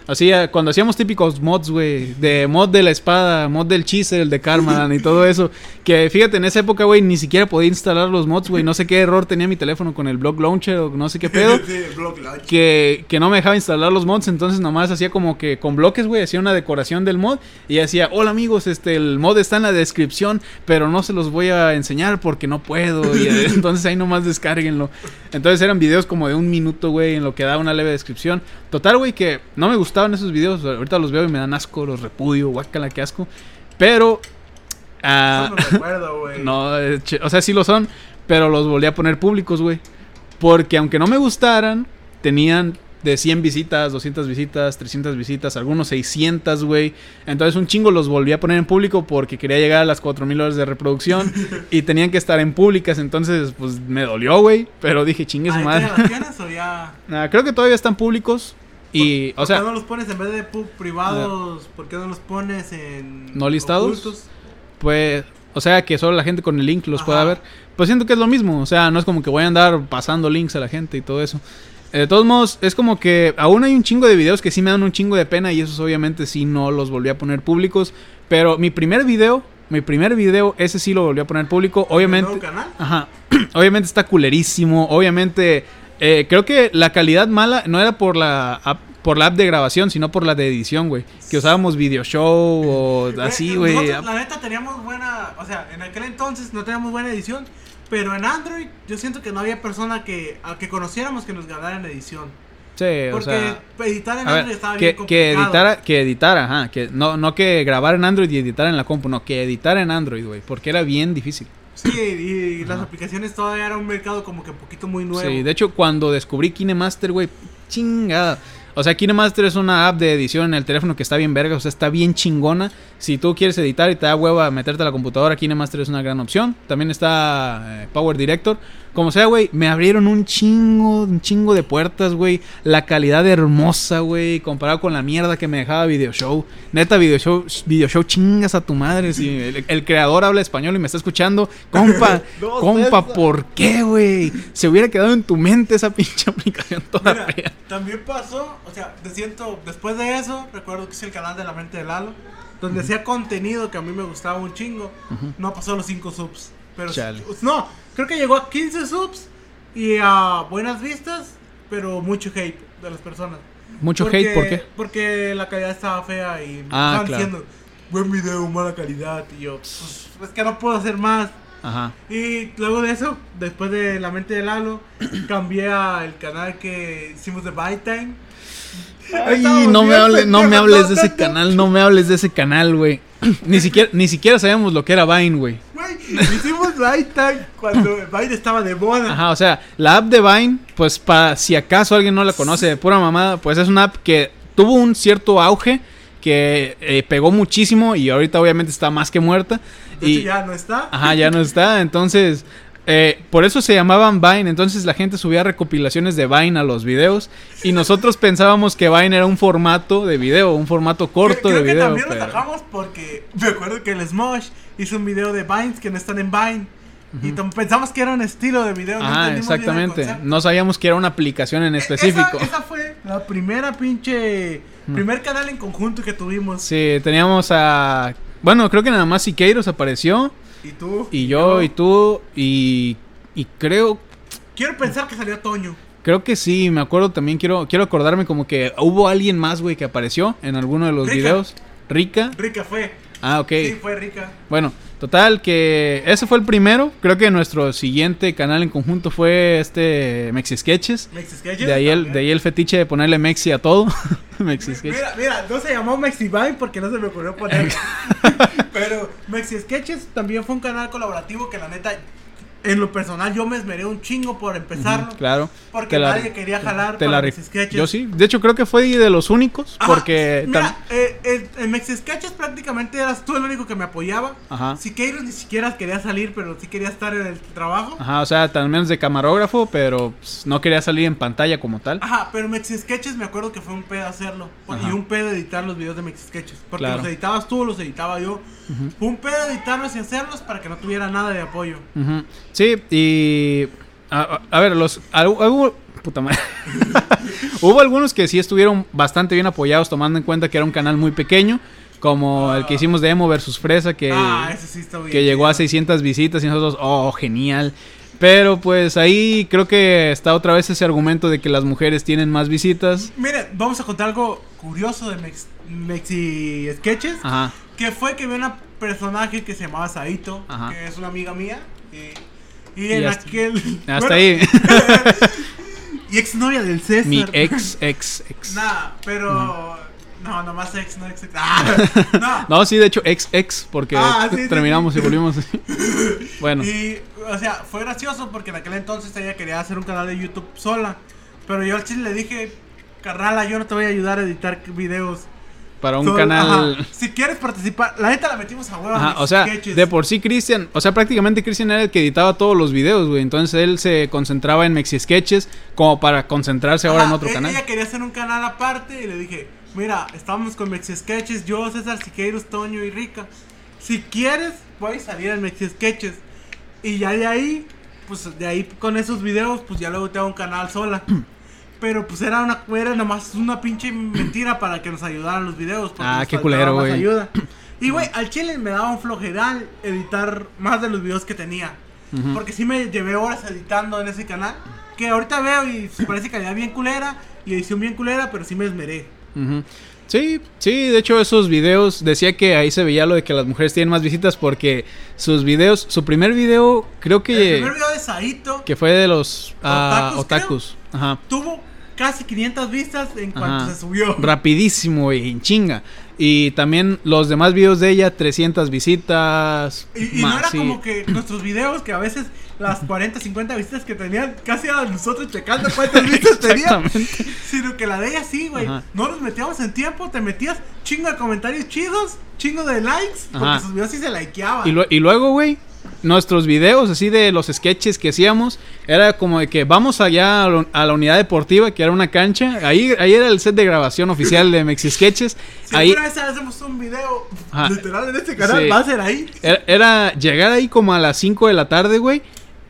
Hacía, cuando hacíamos típicos mods, güey, de mod de la espada, mod del chisel, de Karmadan y todo eso. Que fíjate, en esa época, güey, ni siquiera podía instalar los mods, güey. No sé qué error tenía mi teléfono con el Block Launcher o no sé qué pedo. sí, el que, que no me dejaba instalar los mods, entonces nomás hacía como que con bloques, güey, hacía una decoración del mod y hacía, hola amigos, este, el mod está en la descripción, pero no se los voy a enseñar porque no puedo, y eh, entonces ahí nomás descárguenlo. Entonces eran videos como de un minuto, güey, en lo que daba una leve descripción. Total, güey, que no me gustaban esos videos, ahorita los veo y me dan asco, los repudio, guácala, qué asco, pero... Eso no recuerdo, güey. no, eh, o sea, sí lo son, pero los volví a poner públicos, güey. Porque aunque no me gustaran, tenían de 100 visitas, 200 visitas, 300 visitas, algunos 600, güey. Entonces un chingo los volví a poner en público porque quería llegar a las 4000 horas de reproducción y tenían que estar en públicas, entonces pues me dolió, güey, pero dije, chingue su madre. ¿todavía las tienes o ya? Creo que todavía están públicos y, o ¿Por sea, qué no los pones en vez de pub privados? ¿Por qué no los pones en. ¿No listados? ocultos? pues, o sea, que solo la gente con el link los Ajá. pueda ver. Pues siento que es lo mismo, o sea, no es como que voy a andar pasando links a la gente y todo eso. Eh, De todos modos, es como que aún hay un chingo de videos que sí me dan un chingo de pena y esos obviamente sí no los volví a poner públicos. Pero mi primer video, mi primer video, ese sí lo volví a poner público. Obviamente, ¿El nuevo canal? Ajá. Obviamente está culerísimo. Obviamente, eh, creo que la calidad mala no era por la app, por la app de grabación, sino por la de edición, güey. Que usábamos video show o así, güey. La neta teníamos buena. O sea, en aquel entonces no teníamos buena edición. Pero en Android, yo siento que no había persona que, a que conociéramos que nos ganara en edición. Sí, o Porque sea. editar en ver, Android estaba que, bien que complicado. editara, que editara, ajá, que no, no que grabar en Android y editar en la compu, no, que editar en Android, güey, porque era bien difícil. Sí, y las aplicaciones todavía era un mercado como que un poquito muy nuevo. Sí, de hecho, cuando descubrí KineMaster, güey, chingada. O sea, KineMaster es una app de edición en el teléfono que está bien verga, o sea, está bien chingona. Si tú quieres editar y te da hueva meterte a la computadora, KineMaster es una gran opción. También está eh, Power Director. Como sea, güey, me abrieron un chingo, un chingo de puertas, güey. La calidad hermosa, güey, comparado con la mierda que me dejaba Video Show. Neta, Video Show, video show chingas a tu madre. Si el, el creador habla español y me está escuchando, compa, compa. ¿por qué, güey? Se hubiera quedado en tu mente esa pinche aplicación toda Mira, también pasó, o sea, te siento, después de eso, recuerdo que hice el canal de la mente de Lalo, donde hacía contenido que a mí me gustaba un chingo. No pasó los 5 subs. Pero Chale. no, creo que llegó a 15 subs y a buenas vistas, pero mucho hate de las personas. Mucho hate, ¿por qué? Porque la calidad estaba fea y me Ah, estaban claro. diciendo, buen video, mala calidad. Y yo, pues, es que no puedo hacer más. Ajá. Y luego de eso, después de La Mente de Lalo, cambié al canal que hicimos de Byte Time. Ay, no me, bien hables, no me hables de ese canal, no me hables de ese canal, güey. Ni siquiera, ni siquiera sabíamos lo que era Vine, güey. Hicimos Byte Time cuando Byte estaba de moda. Ajá, o sea, la app de Vine, pues para si acaso alguien no la conoce de pura mamada, pues es una app que tuvo un cierto auge, que eh, pegó muchísimo y ahorita obviamente está más que muerta. Y hecho, ya no está. Ajá, ya no está. Entonces, eh, por eso se llamaban Vine. Entonces la gente subía recopilaciones de Vine a los videos. Y nosotros pensábamos que Vine era un formato de video, un formato corto Creo de que video. también pero- lo sacamos porque me acuerdo que el Smosh hizo un video de Vines que no están en Vine. Y pensamos que era un estilo de video. no bien el exactamente. No sabíamos que era una aplicación en específico. Esa, esa fue la primera pinche. Primer canal en conjunto que tuvimos. Sí, teníamos a. Bueno, creo que nada más Siqueiros apareció. Y tú. Y yo, y tú. Y. Y creo. Quiero pensar que salió Toño. Creo que sí, me acuerdo también. Quiero, quiero acordarme como que hubo alguien más, güey, que apareció en alguno de los Rica. videos. Rica. Rica fue. Ah, ok. Sí, fue Rica. Bueno, total, que ese fue el primero. Creo que nuestro siguiente canal en conjunto fue este Mexi Sketches. Mexi Sketches. De ahí, el, también. de ahí el fetiche de ponerle Mexi a todo. Mexi Sketches. Mira, mira, no se llamó Mexi Vine porque no se me ocurrió poner. Pero Mexi Sketches también fue un canal colaborativo que la neta, en lo personal, yo me esmeré un chingo por empezarlo. Claro. Porque la- nadie quería jalar te para la Sketches. Yo sí. De hecho, creo que fue de los únicos. Ajá, Porque. Mira, eh, eh, en Mexi Sketches prácticamente eras tú el único que me apoyaba. Ajá. Siqueiros ni siquiera quería salir, pero sí quería estar en el trabajo. Ajá, o sea, tal menos de camarógrafo, pero pues, no quería salir en pantalla como tal. Ajá, pero Mexi Sketches me acuerdo que fue un pedo hacerlo. Ajá. Y un pedo editar los videos de Mexi Sketches. Porque Claro. los editabas tú, los editaba yo. Un pedo editarlos y hacerlos para que no tuviera nada de apoyo. Ujú. Sí, y. A, ver, los. Hubo. Puta madre. Hubo algunos que sí estuvieron bastante bien apoyados, tomando en cuenta que era un canal muy pequeño. Como el que hicimos de Emo versus Fresa, que, ah, ese sí está bien. que llegó a chido. 600 visitas y nosotros, oh, genial. Pero pues ahí creo que está otra vez ese argumento de que las mujeres tienen más visitas. Miren, vamos a contar algo curioso de Mex- Mexi Sketches. Ajá. Que fue que vi una personaje que se llamaba Saito, Ajá. que es una amiga mía. Y, y Y en hasta- aquel. Hasta bueno, ahí. Y exnovia del César. Mi ex, ex, ex. Nah, pero. No, nomás ex, no ex. ex. Ah, no. No, sí, de hecho, ex, ex, porque Ah, sí, sí, terminamos sí. y volvimos. bueno, Y, o sea, fue gracioso porque en aquel entonces ella quería hacer un canal de YouTube sola. Pero yo al chile le dije, carnala, yo no te voy a ayudar a editar videos. Para un canal. ajá, Si quieres participar, la neta la metimos a huevo. Ajá, o sea, sketches. de por sí Cristian, o sea, prácticamente Cristian era el que editaba todos los videos, güey. Entonces él se concentraba en Mexi Sketches como para concentrarse ahora en otro e- canal. Ella quería hacer un canal aparte y le dije, mira, estamos con Mexi Sketches, yo, César Siqueiros, Toño y Rica. Si quieres, voy a salir en Mexi Sketches. Y ya de ahí, pues de ahí con esos videos, pues ya luego te hago un canal sola. Pero pues era una era nomás una pinche mentira para que nos ayudaran los videos. Ah, qué culero, güey. ayuda. Y güey, al chile me daba un flojeral editar más de los videos que tenía. Ujú. Porque sí me llevé horas editando en ese canal. Que ahorita veo y parece calidad bien culera. Y edición bien culera, pero sí me esmeré. Sí, sí, de hecho esos videos decía que ahí se veía lo de que las mujeres tienen más visitas porque sus videos, su primer video creo El que, primer video de Saito que fue de los ah, Otakus, otakus. Ajá. tuvo casi 500 vistas en cuanto Ajá. se subió. Rapidísimo y en chinga. Y también los demás videos de ella, 300 visitas. Y, y no era sí. como que nuestros videos, que a veces las 40, 50 visitas que tenían, casi eran nosotros checando cuántas vistas tenían. Sino que la de ella sí, güey. No nos metíamos en tiempo, te metías chingo de comentarios chidos, chingo de likes, porque Ajá. sus videos sí se likeaban. Y, y luego, güey, nuestros videos así de los sketches que hacíamos, era como de que vamos allá a, lo- a la unidad deportiva, que era una cancha. Ahí, ahí era el set de grabación oficial de Mexi Sketches. Si Ahí vez hacemos un video Ajá. literal en este canal, Sí. va a ser ahí. era, era llegar ahí como a las 5 de la tarde, güey.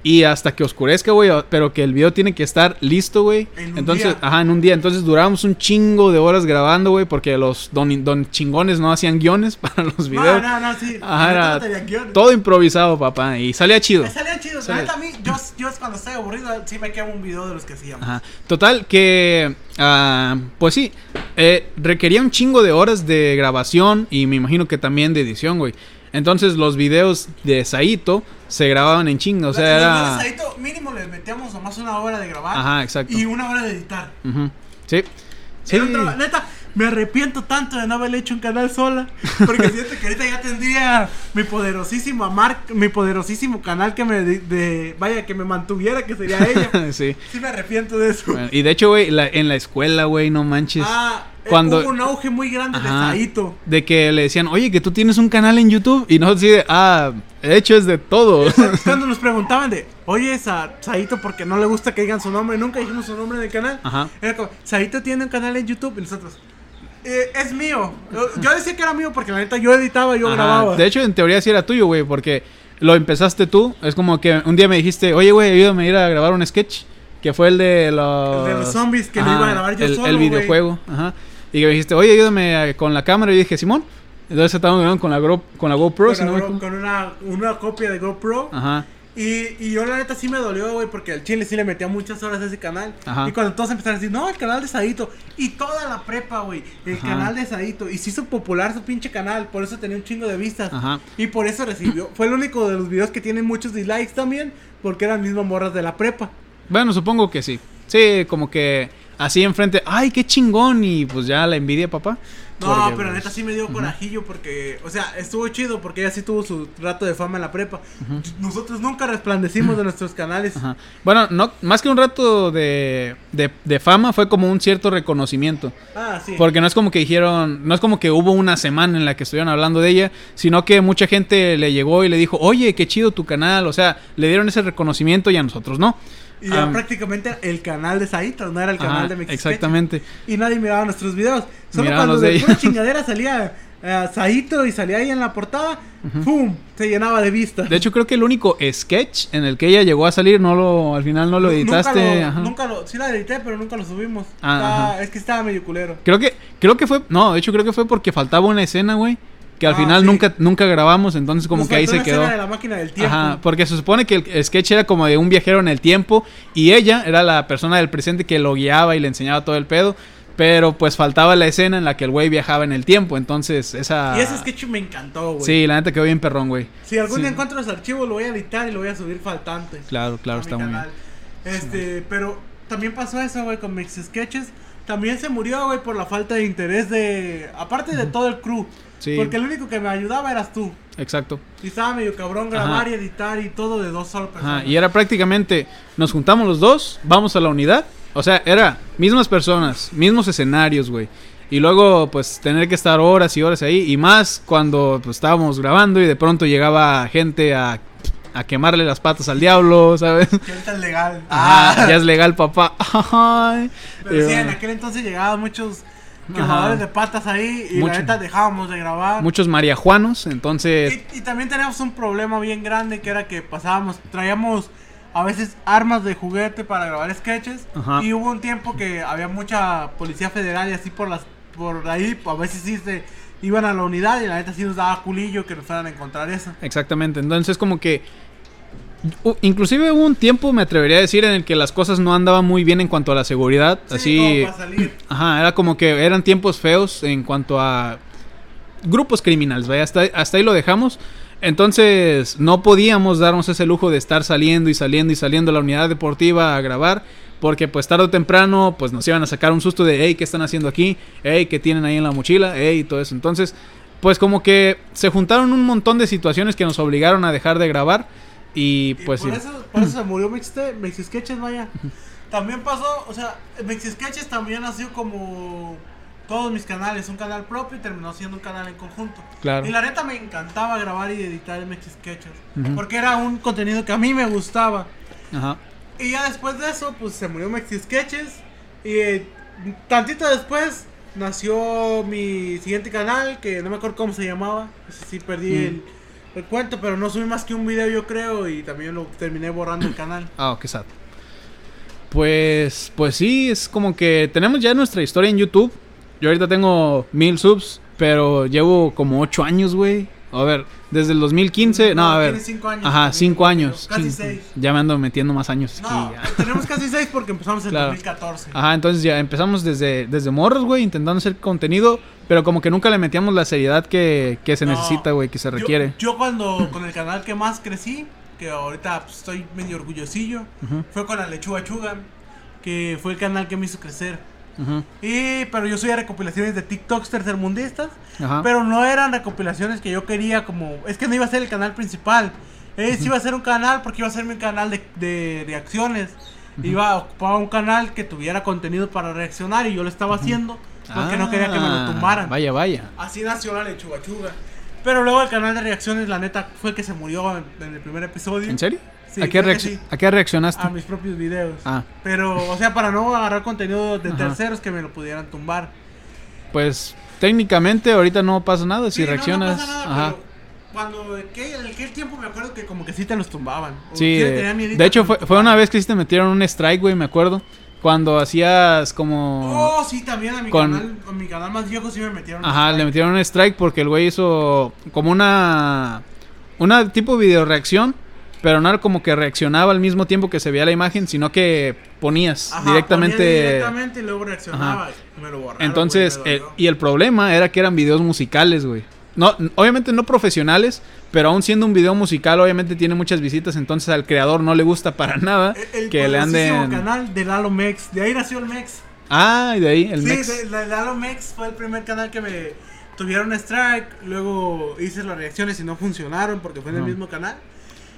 Y hasta que oscurezca, güey. Pero que el video tiene que estar listo, güey. En un Entonces, día. ajá, en un día. Entonces durábamos un chingo de horas grabando, güey. Porque los don, don chingones no hacían guiones para los videos. No, no, no, sí. Ajá, era no guion. todo improvisado, papá. Y salía chido. Me. La Sale. neta a mí, yo, yo cuando estoy aburrido, sí me quemo un video de los que hacíamos. Ajá. Total, que. ah, pues sí. eh, requería un chingo de horas de grabación. Y me imagino que también de edición, güey. Entonces los videos de Saito se grababan en chingo. O sea, era. videos ahí to- mínimo les metíamos nomás una hora de grabar Ajá, exacto. y una hora de editar. Ujú. Sí. Sí. Neta, me arrepiento tanto de no haberle hecho un canal sola. Porque siento que ahorita ya tendría mi poderosísima marca, mi poderosísimo canal que me de, de- vaya que me mantuviera, que sería ella. sí. Sí me arrepiento de eso. Bueno, y de hecho, güey, la- en la escuela, güey, no manches. Ah, cuando- hubo un auge muy grande Ajá. de Saito. De que le decían, oye, que tú tienes un canal en YouTube. Y nosotros así de, ah, de hecho es de todo. Cuando nos preguntaban de, oye, Sa- Saito, porque no le gusta que digan su nombre, nunca dijimos su nombre en el canal. Ajá. Era como, Saito tiene un canal en YouTube y nosotros, "Eh, es mío. Yo, decía que era mío porque la neta yo editaba, yo Ajá. grababa. De hecho, en teoría sí era tuyo, güey, porque lo empezaste tú. Es como que un día me dijiste, oye, güey, ayúdame a ir a grabar un sketch. Que fue el de los... El de los zombies, que lo iba a grabar yo el, solo, El videojuego, ajá. Y que me dijiste, oye, ayúdame a- con la cámara. Y dije, Simón. Entonces estábamos grabando con la, Gro- con la GoPro. con, si no me con una, una copia de GoPro. Ajá. Y, y yo la neta sí me dolió, güey, porque al chile sí le metía muchas horas a ese canal. Ajá. Y cuando todos empezaron a decir, no, el canal de Saito. Y toda la prepa, güey, el Ajá. canal de Saito. Y se hizo popular su pinche canal, por eso tenía un chingo de vistas. Ajá. Y por eso recibió. Fue el único de los videos que tiene muchos dislikes también, porque eran mismas morras de la prepa. Bueno, supongo que sí. Sí, como que así enfrente, ay, qué chingón. Y pues ya la envidia, papá. No, Porque, pero pues, neta sí me dio corajillo porque, o sea, estuvo chido porque ella sí tuvo su rato de fama en la prepa. Nosotros nunca resplandecimos de nuestros canales. Bueno, no, más que un rato de, de, de fama, fue como un cierto reconocimiento. Ah, sí. Porque no es como que dijeron, no es como que hubo una semana en la que estuvieron hablando de ella, sino que mucha gente le llegó y le dijo, oye, qué chido tu canal. O sea, le dieron ese reconocimiento y a nosotros no. Y era Am, prácticamente el canal de Saito, no era el canal ajá, de Mexi Exactamente. Y nadie miraba nuestros videos. Solo Miraban cuando de pura chingadera salía Saito y salía ahí en la portada, ¡pum! Se llenaba de vistas. De hecho, creo que el único sketch en el que ella llegó a salir, no lo, al final no lo editaste. Nunca lo, ajá. nunca lo- sí la edité, pero nunca lo subimos. Ah, Estaba- es que estaba medio culero. Creo que, creo que fue, no, de hecho creo que fue porque faltaba una escena, güey, que al Ah, final sí. nunca, nunca grabamos, entonces como Nos que ahí se quedó. escena de la máquina del tiempo. Ajá, porque se supone que el sketch era como de un viajero en el tiempo y ella era la persona del presente que lo guiaba y le enseñaba todo el pedo, pero pues faltaba la escena en la que el güey viajaba en el tiempo, entonces esa... Y ese sketch me encantó, güey. Sí, la neta quedó bien perrón, güey. Si algún Sí. día encuentro los archivos, lo voy a editar y lo voy a subir faltante. Claro, claro, está muy bien. Este, pero también pasó eso, güey, con Mix Sketches. También se murió, güey, por la falta de interés de. Aparte de todo el crew. Sí. Porque el único que me ayudaba eras tú. Exacto. Y estaba medio cabrón grabar Ajá. y editar y todo de dos solo personas. Ajá, y era prácticamente, nos juntamos los dos, vamos a la unidad O sea, era mismas personas, mismos escenarios, güey. Y luego, pues, tener que estar horas y horas ahí. Y más cuando pues, estábamos grabando y de pronto llegaba gente a, a quemarle las patas al diablo, ¿sabes? Que ahorita es legal. Ajá, ya es legal, papá. Ay. Pero sí, Eh, en aquel entonces llegaban muchos de patas ahí y Mucho. la neta dejábamos de grabar. Muchos mariajuanos, entonces... Y, y también teníamos un problema bien grande que era que pasábamos, traíamos a veces armas de juguete para grabar sketches Ajá. y hubo un tiempo que había mucha policía federal y así por las por ahí a veces sí se iban a la unidad y la neta sí nos daba culillo que nos fueran a encontrar eso. Exactamente, entonces como que... Inclusive hubo un tiempo, me atrevería a decir, en el que las cosas no andaban muy bien en cuanto a la seguridad. Sí, así... como para salir. Ajá, era como que eran tiempos feos en cuanto a grupos criminales, ¿vaya? Hasta, hasta ahí lo dejamos. Entonces, no podíamos darnos ese lujo de estar saliendo y saliendo y saliendo a la unidad deportiva a grabar. Porque pues tarde o temprano pues nos iban a sacar un susto de, hey, ¿qué están haciendo aquí? Hey, ¿qué tienen ahí en la mochila? Hey, y todo eso. Entonces, pues como que se juntaron un montón de situaciones que nos obligaron a dejar de grabar. Y Y pues por, sí. eso, por eso se murió Mixte- Mexi Sketches, vaya. También pasó, o sea, Mexi Sketches también nació como todos mis canales, un canal propio y terminó siendo un canal en conjunto. Claro. Y la neta me encantaba grabar y editar el Mexi Sketches. Ujú. Porque era un contenido que a mí me gustaba. Ajá. Y ya después de eso, pues se murió Mexi Sketches. Y eh, tantito después nació mi siguiente canal, que no me acuerdo cómo se llamaba. Sí perdí Mm. el, el cuento, pero no subí más que un video, yo creo. Y también lo terminé borrando el canal. Ah, qué sad. Pues, pues sí, es como que tenemos ya nuestra historia en YouTube. Yo ahorita tengo mil subs, pero llevo como ocho años, güey. A ver, desde el 2015, no, a ver. tiene cinco años Ajá, también, cinco creo, años. Casi Sí, seis. Ya me ando metiendo más años. No, tenemos casi seis porque empezamos en Claro. 2014. Ajá, entonces ya empezamos desde, desde morros, güey, intentando hacer contenido, pero como que nunca le metíamos la seriedad que, que se No. necesita, güey, que se requiere. Yo, cuando con el canal que más crecí, que ahorita pues, estoy medio orgullosillo, fue con la Lechuga Chuga, que fue el canal que me hizo crecer. Y, pero yo subía recopilaciones de TikToks tercermundistas, pero no eran recopilaciones que yo quería como... Es que no iba a ser el canal principal. Sí iba a ser un canal porque iba a ser mi canal de, de reacciones. Iba a ocupar un canal que tuviera contenido para reaccionar y yo lo estaba haciendo porque no quería que me lo Ah, tumbaran. Vaya, vaya. Así nació la lechuga chuga. Pero luego el canal de reacciones, la neta, fue que se murió en, en el primer episodio. ¿En serio? Sí, ¿A, qué sí. ¿A qué reaccionaste? A mis propios videos. Ah. Pero, o sea, para no agarrar contenido de Ajá. terceros que me lo pudieran tumbar. Pues técnicamente ahorita no pasa nada si Sí, no, no reaccionas. pasa nada, Ajá. pero Cuando en aquel tiempo me acuerdo que como que sí te los tumbaban. O Sí, de, hecho fue, fue una vez que sí te metieron un strike, güey, me acuerdo. Cuando hacías como... Oh, sí, también a mi, con- canal, a mi canal más viejo sí me metieron. Ajá, le metieron un strike porque el güey hizo como una... Una tipo video reacción, pero no era como que reaccionaba al mismo tiempo que se veía la imagen, sino que ponías Ajá, directamente... directamente y luego reaccionaba y me lo borraron. Entonces, me eh, y el problema era que eran videos musicales, güey. No, obviamente no profesionales, pero aún siendo un video musical, obviamente tiene muchas visitas, entonces al creador no le gusta para nada El- el que le anden... canal de Lalo Mex. De ahí nació el Mex. Ah, y de ahí, el sí, Mex. de Lalo Mex fue el primer canal que me tuvieron strike. Luego hice las reacciones y no funcionaron porque fue en el mismo canal.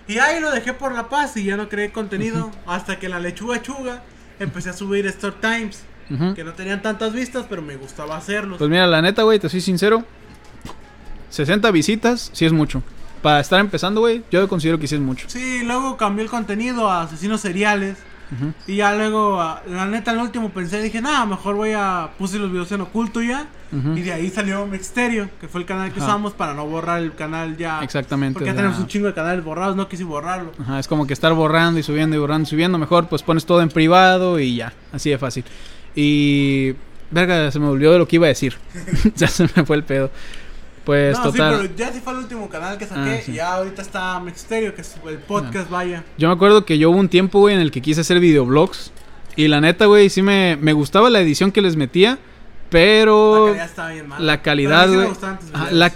Y ahí lo dejé por la paz y ya no creé contenido. hasta que la lechuga chuga empecé a subir Story Times. Que no tenían tantas vistas, pero me gustaba hacerlos. Pues mira, la neta, güey, te soy sincero. 60 visitas, sí es mucho. Para estar empezando, güey, yo considero que sí es mucho. Sí, luego cambié el contenido a asesinos seriales. Y ya luego, a- la neta, al último pensé, dije, nada, mejor voy a. Puse los videos en oculto ya. Y de ahí salió Mixterio, que fue el canal que Ajá. usamos para no borrar el canal ya. Exactamente. Porque ya la- tenemos un chingo de canales borrados, no quise borrarlo. Ajá, es como que estar borrando y subiendo y borrando y subiendo. Mejor pues pones todo en privado y ya. Así de fácil. Y... Verga, se me olvidó de lo que iba a decir. ya se me fue el pedo. Pues no, total. sí, pero ya sí fue el último canal que saqué. Ah, sí. Y ya ahorita está Mixterio, que es el podcast, vaya. Yo me acuerdo que yo hubo un tiempo, güey, en el que quise hacer videoblogs. Y la neta, güey, sí me, me gustaba la edición que les metía. Pero... La calidad bien. La calidad, sí Ajá. La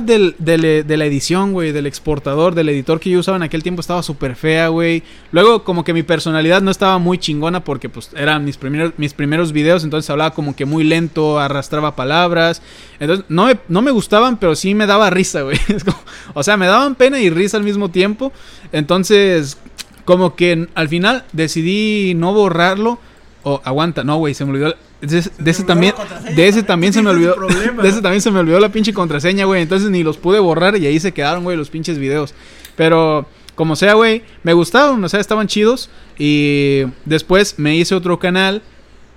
del, del- de la edición, güey, del exportador, del editor que yo usaba en aquel tiempo estaba súper fea, güey. Luego, como que mi personalidad no estaba muy chingona porque, pues, eran mis primeros, mis primeros videos, entonces hablaba como que muy lento, arrastraba palabras. Entonces, no me, no me gustaban, pero sí me daba risa, güey. O sea, me daban pena y risa al mismo tiempo. Entonces, como que al final decidí no borrarlo. O aguanta, no, güey, se me olvidó. De, ese- de ese olvidó también, de ese también. se me olvidó. De ese también se me olvidó la pinche contraseña, güey. Entonces ni los pude borrar y ahí se quedaron, güey, los pinches videos. Pero como sea, güey, me gustaron, o sea, estaban chidos. Y después me hice otro canal.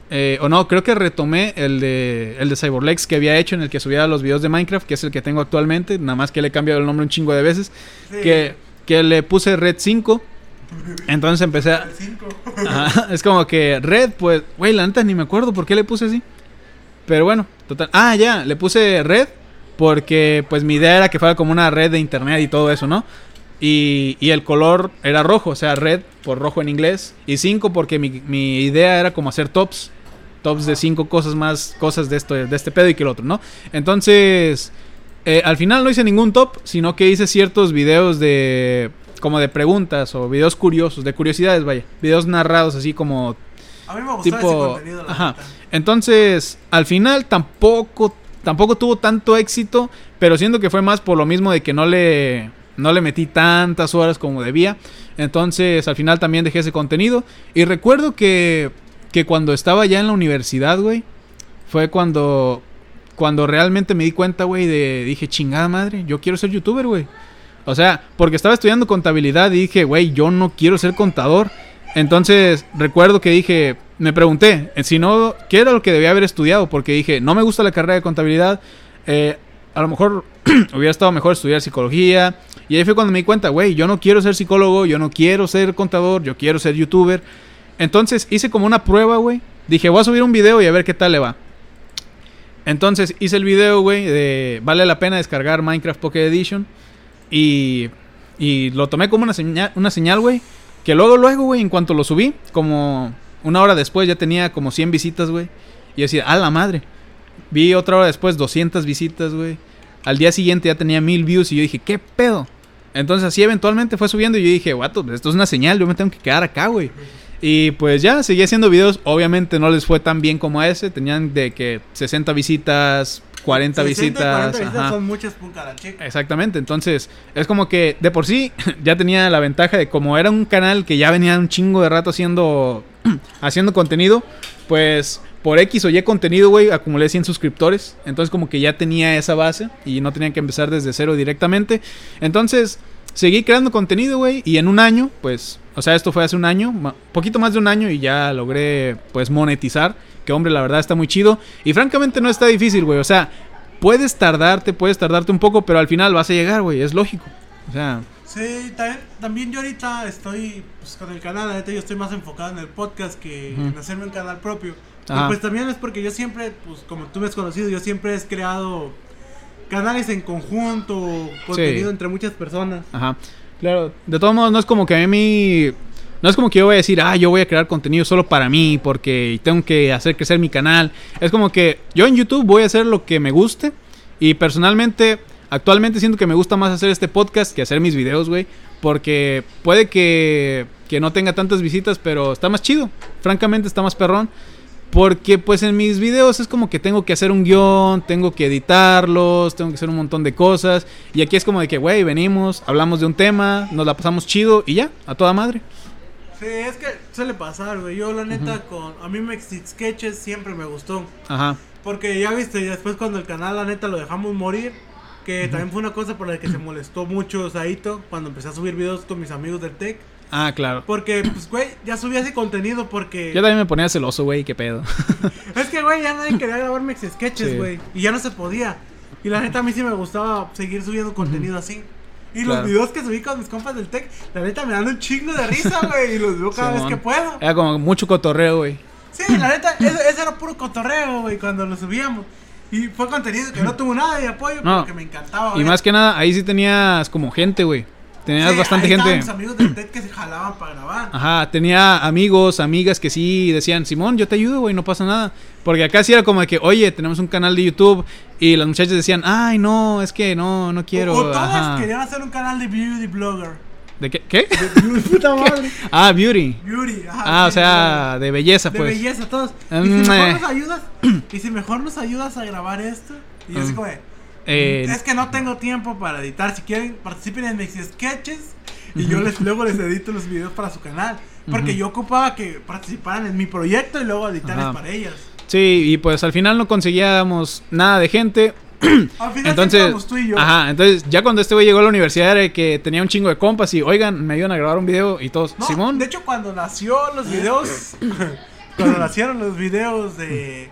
eh, o no, creo que retomé el de, el de Cyberlex que había hecho en el que subía los videos de Minecraft, que es el que tengo actualmente. Nada más que le he cambiado el nombre un chingo de veces. Sí. Que, que le puse Red 5. Entonces empecé a, El 5. Ajá, es como que Red, pues, güey, la neta ni me acuerdo por qué le puse así. Pero bueno, total. Ah, ya, le puse Red porque pues mi idea era que fuera como una red de internet y todo eso, ¿no? Y, y el color era rojo, o sea, red por rojo en inglés. Y 5 porque mi, mi idea era como hacer tops. Tops de cinco cosas más, cosas de, esto, de este pedo y que el otro, ¿no? Entonces, eh, al final no hice ningún top, sino que hice ciertos videos de... Como de preguntas o videos curiosos, de curiosidades, vaya. Videos narrados así como A mí me gustó ese tipo contenido, la ajá. entonces al final tampoco tampoco tuvo tanto éxito pero siento que fue más por lo mismo de que no le no le metí tantas horas como debía. Entonces al final también dejé ese contenido. Y recuerdo que que cuando estaba ya en la universidad güey fue cuando cuando realmente me di cuenta güey de dije chingada madre yo quiero ser youtuber güey o sea, porque estaba estudiando contabilidad y dije, güey, yo no quiero ser contador. Entonces, recuerdo que dije, me pregunté, eh, si no, ¿qué era lo que debía haber estudiado? Porque dije, no me gusta la carrera de contabilidad. eh, a lo mejor hubiera estado mejor estudiar psicología. Y ahí fue cuando me di cuenta, güey, yo no quiero ser psicólogo, yo no quiero ser contador, yo quiero ser youtuber. Entonces hice como una prueba, güey. Dije, voy a subir un video y a ver qué tal le va. Entonces hice el video, güey, de vale la pena descargar Minecraft Pocket Edition. Y, y lo tomé como una señal, una señal, güey. Que luego, luego, güey, en cuanto lo subí, como una hora después ya tenía como 100 visitas, güey. Y yo decía, a la madre. Vi otra hora después 200 visitas, güey. Al día siguiente ya tenía 1000 views y yo dije, ¿qué pedo? Entonces así eventualmente fue subiendo y yo dije, guato, pues esto es una señal, yo me tengo que quedar acá, güey. Y pues ya, seguí haciendo videos. Obviamente no les fue tan bien como a ese. Tenían de que 60 visitas, 40 60 y visitas. 40 visitas ajá. son muchas punta chica. Exactamente, entonces es como que de por sí ya tenía la ventaja de como era un canal que ya venía un chingo de rato haciendo haciendo contenido, pues por X o Y contenido, güey, acumulé 100 suscriptores, entonces como que ya tenía esa base y no tenía que empezar desde cero directamente. Entonces, seguí creando contenido, güey, y en un año, pues, o sea, esto fue hace un año, poquito más de un año y ya logré pues monetizar, que hombre, la verdad está muy chido y francamente no está difícil, güey, o sea, puedes tardarte, puedes tardarte un poco, pero al final vas a llegar, güey, es lógico. O sea, Sí, también, también yo ahorita estoy pues, con el canal, neta yo estoy más enfocado en el podcast que Ujú. en hacerme un canal propio. Y pues también es porque yo siempre, pues como tú me has conocido, yo siempre he creado canales en conjunto, contenido Sí. entre muchas personas. Ajá. Claro, de todos modos no es como que a mí no es como que yo voy a decir, "Ah, yo voy a crear contenido solo para mí porque tengo que hacer crecer mi canal." Es como que yo en YouTube voy a hacer lo que me guste y personalmente actualmente siento que me gusta más hacer este podcast que hacer mis videos, güey, porque puede que que no tenga tantas visitas, pero está más chido. Francamente está más perrón. Porque pues en mis videos es como que tengo que hacer un guion, tengo que editarlos, tengo que hacer un montón de cosas. Y aquí es como de que, güey, venimos, hablamos de un tema, nos la pasamos chido y ya, a toda madre. Sí, es que suele pasar, güey. Yo la neta con a mí Mexit Sketches siempre me gustó. Ajá. Porque ya viste, después cuando el canal la neta lo dejamos morir, que también fue una cosa por la que se molestó mucho Saito cuando empecé a subir videos con mis amigos del Tech. Ah, claro. Porque, pues, güey, ya subía ese contenido porque... Yo también me ponía celoso, güey, qué pedo. Es que, güey, ya nadie quería grabar Mex Sketches, Sí. güey. Y ya no se podía. Y la neta a mí sí me gustaba seguir subiendo contenido así. Y Claro. los videos que subí con mis compas del Tech, la neta me dan un chingo de risa, güey. Y los veo cada vez que puedo. Era como mucho cotorreo, güey. Sí, la neta, ese, ese era puro cotorreo, güey, cuando lo subíamos. Y fue contenido que no tuvo nada de apoyo, No. porque me encantaba. Y más que nada, ahí sí tenías como gente, güey. Tenías Sí, bastante gente. mis amigos del TED que se jalaban para grabar. Ajá, tenía amigos, amigas que sí decían, Simón, yo te ayudo, güey, no pasa nada. Porque acá sí era como de que, oye, tenemos un canal de YouTube. Y las muchachas decían, ay, no, es que no, no quiero. O, o todas Ajá. querían hacer un canal de beauty blogger. ¿De qué? ¿Qué? De puta madre. Ah, beauty. Beauty, ajá. Ah, o sí, sea, de belleza, De pues. belleza, todos. Y Mm, si mejor eh. nos ayudas, y si mejor nos ayudas a grabar esto. Y yo así Mm. como de, Eh, es que no tengo tiempo para editar. Si quieren, participen en Mexi Sketches. Y yo les, luego les edito los videos para su canal. Porque yo ocupaba que participaran en mi proyecto y luego editarles Ajá. para ellas. Sí, y pues al final no conseguíamos nada de gente. Al final Entonces, tú y yo. ajá, entonces ya cuando este güey llegó a la universidad era que tenía un chingo de compas y, oigan, me ayudan a grabar un video y todos, No, Simón. De hecho, cuando nació los videos, cuando nacieron los videos de,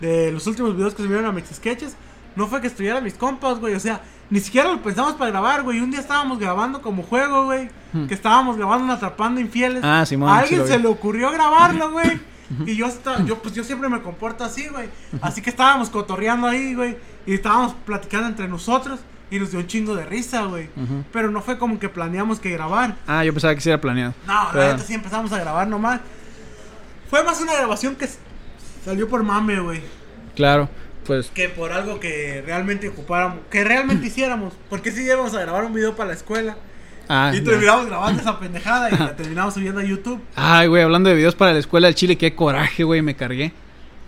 de los últimos videos que subieron a Mix Sketches, no fue que estuvieran mis compas, güey. O sea, ni siquiera lo pensamos para grabar, güey. Un día estábamos grabando como juego, güey. Hmm. Que estábamos grabando un Atrapando Infieles. Ah, Simón, A alguien se le ocurrió grabarlo, güey. Y yo, esta- yo, pues yo siempre me comporto así, güey. Así que estábamos cotorreando ahí, güey. Y estábamos platicando entre nosotros. Y nos dio un chingo de risa, güey. Pero no fue como que planeamos que grabar. Ah, yo pensaba que sí era planeado. No, Pero- la neta sí empezamos a grabar nomás. Fue más una grabación que salió por mame, güey. Claro, pues Que por algo que realmente ocupáramos, que realmente hiciéramos. Porque si íbamos a grabar un video para la escuela. Ah, y terminamos grabando esa pendejada y la terminamos subiendo a YouTube. Ay, güey, hablando de videos para la escuela del Chile, qué coraje, güey, me cargué.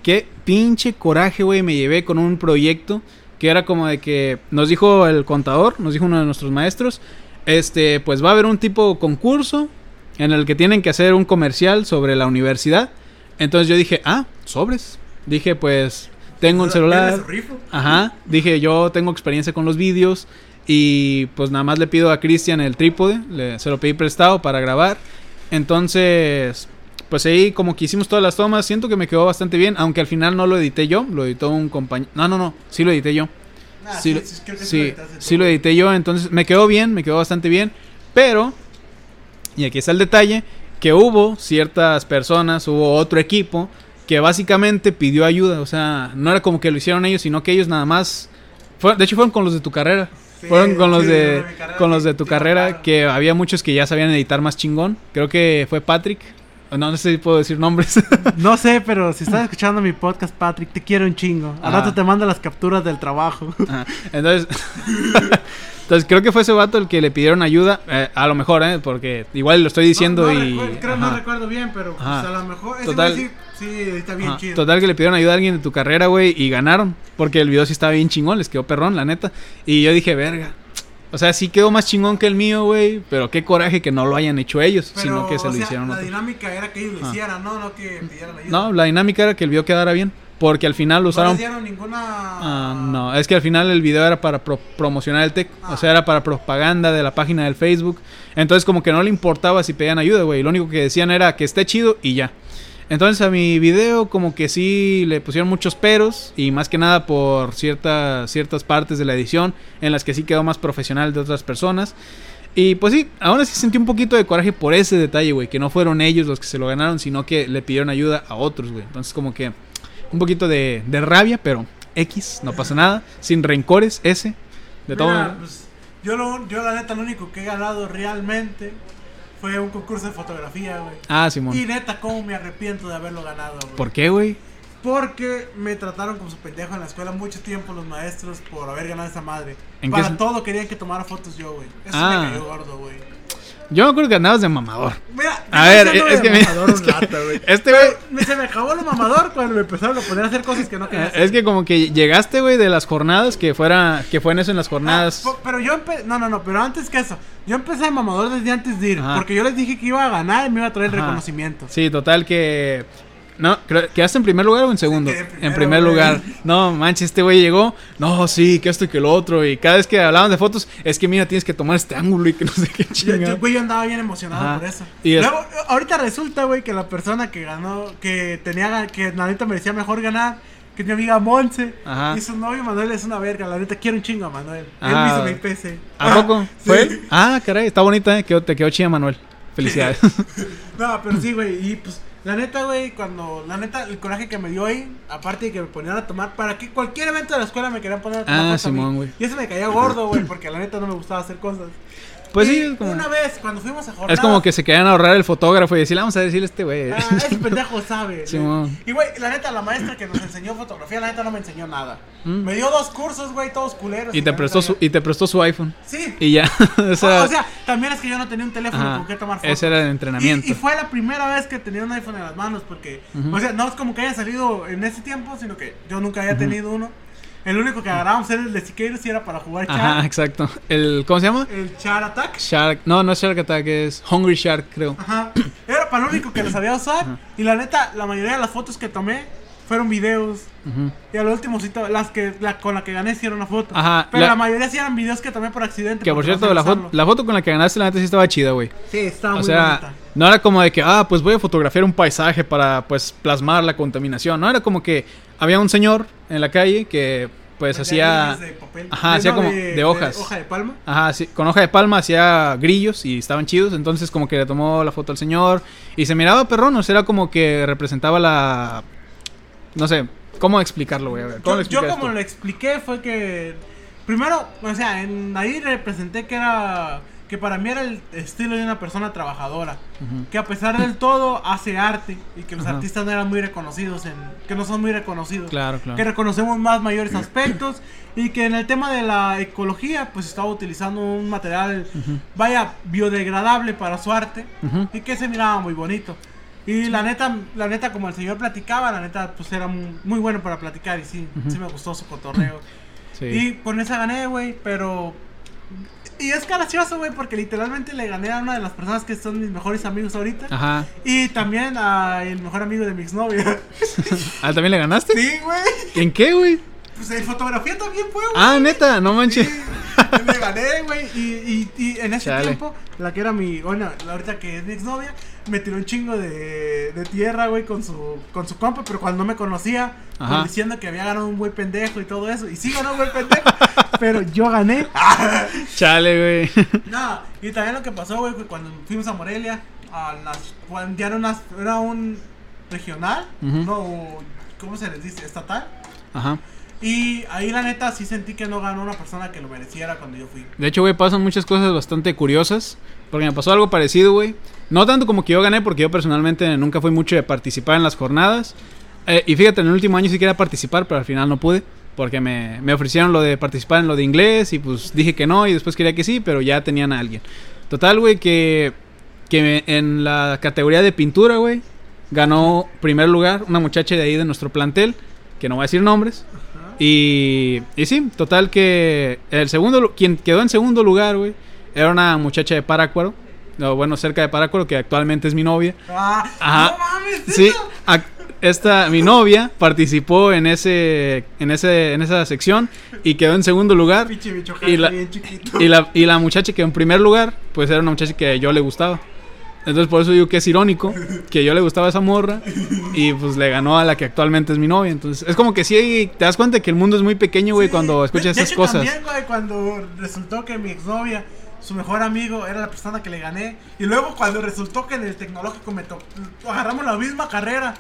Qué pinche coraje, güey, me llevé con un proyecto que era como de que nos dijo el contador, nos dijo uno de nuestros maestros, este, pues va a haber un tipo concurso en el que tienen que hacer un comercial sobre la universidad. Entonces yo dije, ah, sobres. Dije, pues tengo un celular. Ajá, dije yo tengo experiencia con los vídeos y pues nada más le pido a Cristian el trípode, le- se lo pedí prestado para grabar. Entonces, pues ahí como que hicimos todas las tomas, siento que me quedó bastante bien, aunque al final no lo edité yo, lo editó un compañero. No, no, no, sí lo edité yo. Ah, Sí, lo- creo que sí, lo sí tú. lo edité yo, entonces me quedó bien, me quedó bastante bien, pero, y aquí está el detalle, que hubo ciertas personas, hubo otro equipo que básicamente pidió ayuda, o sea, no era como que lo hicieron ellos, sino que ellos nada más, fue- de hecho fueron con los de tu carrera, Sí, fueron con los sí, de, con los de tu sí, carrera, claro. que había muchos que ya sabían editar más chingón, creo que fue Patrick, no, no sé si puedo decir nombres. No sé, pero si estás escuchando mi podcast, Patrick, te quiero un chingo. Al Ah. rato te mando las capturas del trabajo. Ajá. Entonces, entonces creo que fue ese vato el que le pidieron ayuda. eh, a lo mejor, ¿eh? Porque igual lo estoy diciendo no, no y. recuerdo- creo, no recuerdo bien, pero pues, a lo mejor. Ese Total. Sí, está bien Ajá. chido. Total que le pidieron ayuda a alguien de tu carrera, güey, y ganaron. Porque el video sí estaba bien chingón, les quedó perrón, la neta. Y yo dije, verga. O sea, sí quedó más chingón que el mío, güey. Pero qué coraje que no lo hayan hecho ellos, Pero, sino que se o lo sea, hicieron La otros. dinámica era que ellos lo hicieran, no, no que pidieran ayuda. No, la dinámica era que el video quedara bien. Porque al final lo no usaron. les dieron ninguna. Ah, no, es que al final el video era para pro- promocionar el tech, o sea, era para propaganda de la página del Facebook. Entonces como que no le importaba si pedían ayuda, güey. Lo único que decían era que esté chido y ya. Entonces a mi video como que sí le pusieron muchos peros y más que nada por ciertas ciertas partes de la edición en las que sí quedó más profesional de otras personas. Y pues sí, aún así sentí un poquito de coraje por ese detalle, güey, que no fueron ellos los que se lo ganaron, sino que le pidieron ayuda a otros, güey. Entonces como que un poquito de, de rabia, pero X, no pasa nada, sin rencores, ese, de todo. Pues, yo, lo, yo la neta, lo único que he ganado realmente fue un concurso de fotografía, güey. Ah, Simón. Y neta, cómo me arrepiento de haberlo ganado, güey. ¿Por qué, güey? Porque me trataron como su pendejo en la escuela mucho tiempo los maestros por haber ganado esa madre. ¿En qué Para todo querían que tomara fotos yo, güey. Eso Ah. me cayó gordo, güey. Yo me acuerdo que andabas de mamador. Mira, A ver, es que, mamador es que güey. este güey, Me- Se me acabó lo mamador cuando me empezaron a poner a hacer cosas que no quería hacer. es que como que llegaste, güey, de las jornadas, que fuera, que fue en eso en las Ah, jornadas. pero yo empecé. No, no, no, pero antes que eso. Yo empecé de mamador desde antes de ir. Ajá. Porque yo les dije que iba a ganar y me iba a traer el reconocimiento. Sí, total que... No, creo- ¿quedaste en primer lugar o en segundo? en primer güey. lugar. No, manches, este güey llegó. No, sí, que esto y que lo otro. Y cada vez que hablaban de fotos, es que mira, tienes que tomar este ángulo y que no sé qué chingada. yo, güey, yo andaba bien emocionado Ajá. por eso. Y es- Luego, ahorita resulta, güey, que la persona que ganó, que tenía, que la neta merecía mejor ganar, que es mi amiga Monse. Ajá. Y su novio Manuel es una verga, la neta quiero un chingo a Manuel. Ah. Él me hizo mi PC. ¿A poco? Sí. ¿Fue él? Ah, caray, está bonita, ¿eh? Quedó- te quedó chida, Manuel. Felicidades. No, pero sí, güey, y pues, la neta, güey, cuando, la neta, el coraje que me dio ahí, aparte de que me ponían a tomar, para que cualquier evento de la escuela me querían poner a tomar Ah. Simón, güey. Y eso me caía gordo, güey, porque la neta no me gustaba hacer cosas. Pues Y sí, es como, Una vez, cuando fuimos a jornada. es como que se querían ahorrar el fotógrafo y decirle, vamos a decirle a este güey. Ah, ese pendejo sabe. Güey. Y güey, la neta, la maestra que nos enseñó fotografía, la neta no me enseñó nada. Mm. Me dio dos cursos, güey, todos culeros. Y te prestó su, y te prestó su iPhone. Sí. Y ya. o sea, o sea, también es que yo no tenía un teléfono ajá, con que tomar fotos. ese era el entrenamiento. Y, y fue la primera vez que tenía un iPhone en las manos, porque, Ujú. o sea, no es como que haya salido en ese tiempo, sino que yo nunca había tenido uno. El único que agarrábamos era el de Siqueiros y era para jugar Ajá, Char. exacto. El, ¿Cómo se llama? El Char Attack. Shark. No, no es Shark Attack, es Hungry Shark, creo. Ajá. Era, para lo único que lo sabía usar. Y la neta, la mayoría de las fotos que tomé fueron videos. Ujú. Y al último, sí, las que, la, con la que gané sí era una foto. Ajá, Pero la, la- mayoría sí eran videos que tomé por accidente. Que por cierto, la, foto usarlo. la foto con la que ganaste, la neta sí estaba chida, güey. Sí, estaba O muy sea, bonita. no era como de que, ah, pues voy a fotografiar un paisaje para, pues, plasmar la contaminación. No, era como que había un señor en la calle que, pues, De hacía... de papel. Ajá, De- hacía como de hojas. hoja de palma. Ajá, sí, con hoja de palma hacía grillos y estaban chidos. Entonces, como que le tomó la foto al señor y se miraba perrón. O sea, era como que representaba la. No sé, ¿cómo explicarlo, güey? A ver, ¿cómo lo Yo, explicas como tú? lo expliqué fue que primero, o sea, en ahí representé que era que para mí era el estilo de una persona trabajadora, que a pesar del todo hace arte y que los artistas no eran muy reconocidos en que no son muy reconocidos. Claro, claro. Que reconocemos más mayores aspectos y que en el tema de la ecología pues estaba utilizando un material vaya biodegradable para su arte y que se miraba muy bonito. Y la neta, la neta, como el señor platicaba, la neta, pues era muy, muy bueno para platicar y sí, sí me gustó su cotorreo. Sí. Y con esa gané, güey, pero... Y es gracioso, güey, porque literalmente le gané a una de las personas que son mis mejores amigos ahorita. Ajá. Y también a el mejor amigo de mi exnovia. ¿Ah, también le ganaste? sí, güey. ¿En qué, güey? Pues en fotografía también fue, güey. Ah, neta, no manches. Sí, le gané, güey. Y, y, y en ese Chale. tiempo, la que era mi. Bueno, la ahorita que es mi exnovia, me tiró un chingo de, de tierra, güey, con su, con su compa. Pero cuando no me conocía, pues, diciendo que había ganado un buen pendejo y todo eso. Y sí ganó un buen pendejo, pero yo gané. Chale, güey. No, y también lo que pasó, güey, fue cuando fuimos a Morelia, a las, cuando ya era, era un regional, Ujú. no, ¿cómo se les dice? Estatal. Ajá. Y ahí la neta sí sentí que no ganó una persona que lo mereciera cuando yo fui. De hecho, güey, pasan muchas cosas bastante curiosas. Porque me pasó algo parecido, güey. No tanto como que yo gané, porque yo personalmente nunca fui mucho de participar en las jornadas. Eh, y fíjate, en el último año sí quería participar, pero al final no pude. Porque me, me ofrecieron lo de participar en lo de inglés y pues dije que no y después quería que sí, pero ya tenían a alguien. Total, güey, que, que me- en la categoría de pintura, güey, ganó primer lugar una muchacha de ahí de nuestro plantel, que no voy a decir nombres. Y, y sí, total que el segundo, quien quedó en segundo lugar, güey, era una muchacha de Parácuaro. No, bueno, cerca de Parácuaro, que actualmente es mi novia. Ah, Ajá. no mames, Sí, esta, mi novia participó en ese, en ese, en esa sección y quedó en segundo lugar. Y la-. Y la, y la muchacha que en primer lugar, pues era una muchacha que yo le gustaba. Entonces por eso digo que es irónico, que yo le gustaba a esa morra y pues le ganó a la que actualmente es mi novia. Entonces es como que sí, te das cuenta que el mundo es muy pequeño, güey, Sí. cuando De- escuchas de esas hecho, cosas. También, güey, cuando resultó que mi exnovia, su mejor amigo, era la persona que le gané. Y luego cuando resultó que en el tecnológico me tocó, agarramos la misma carrera.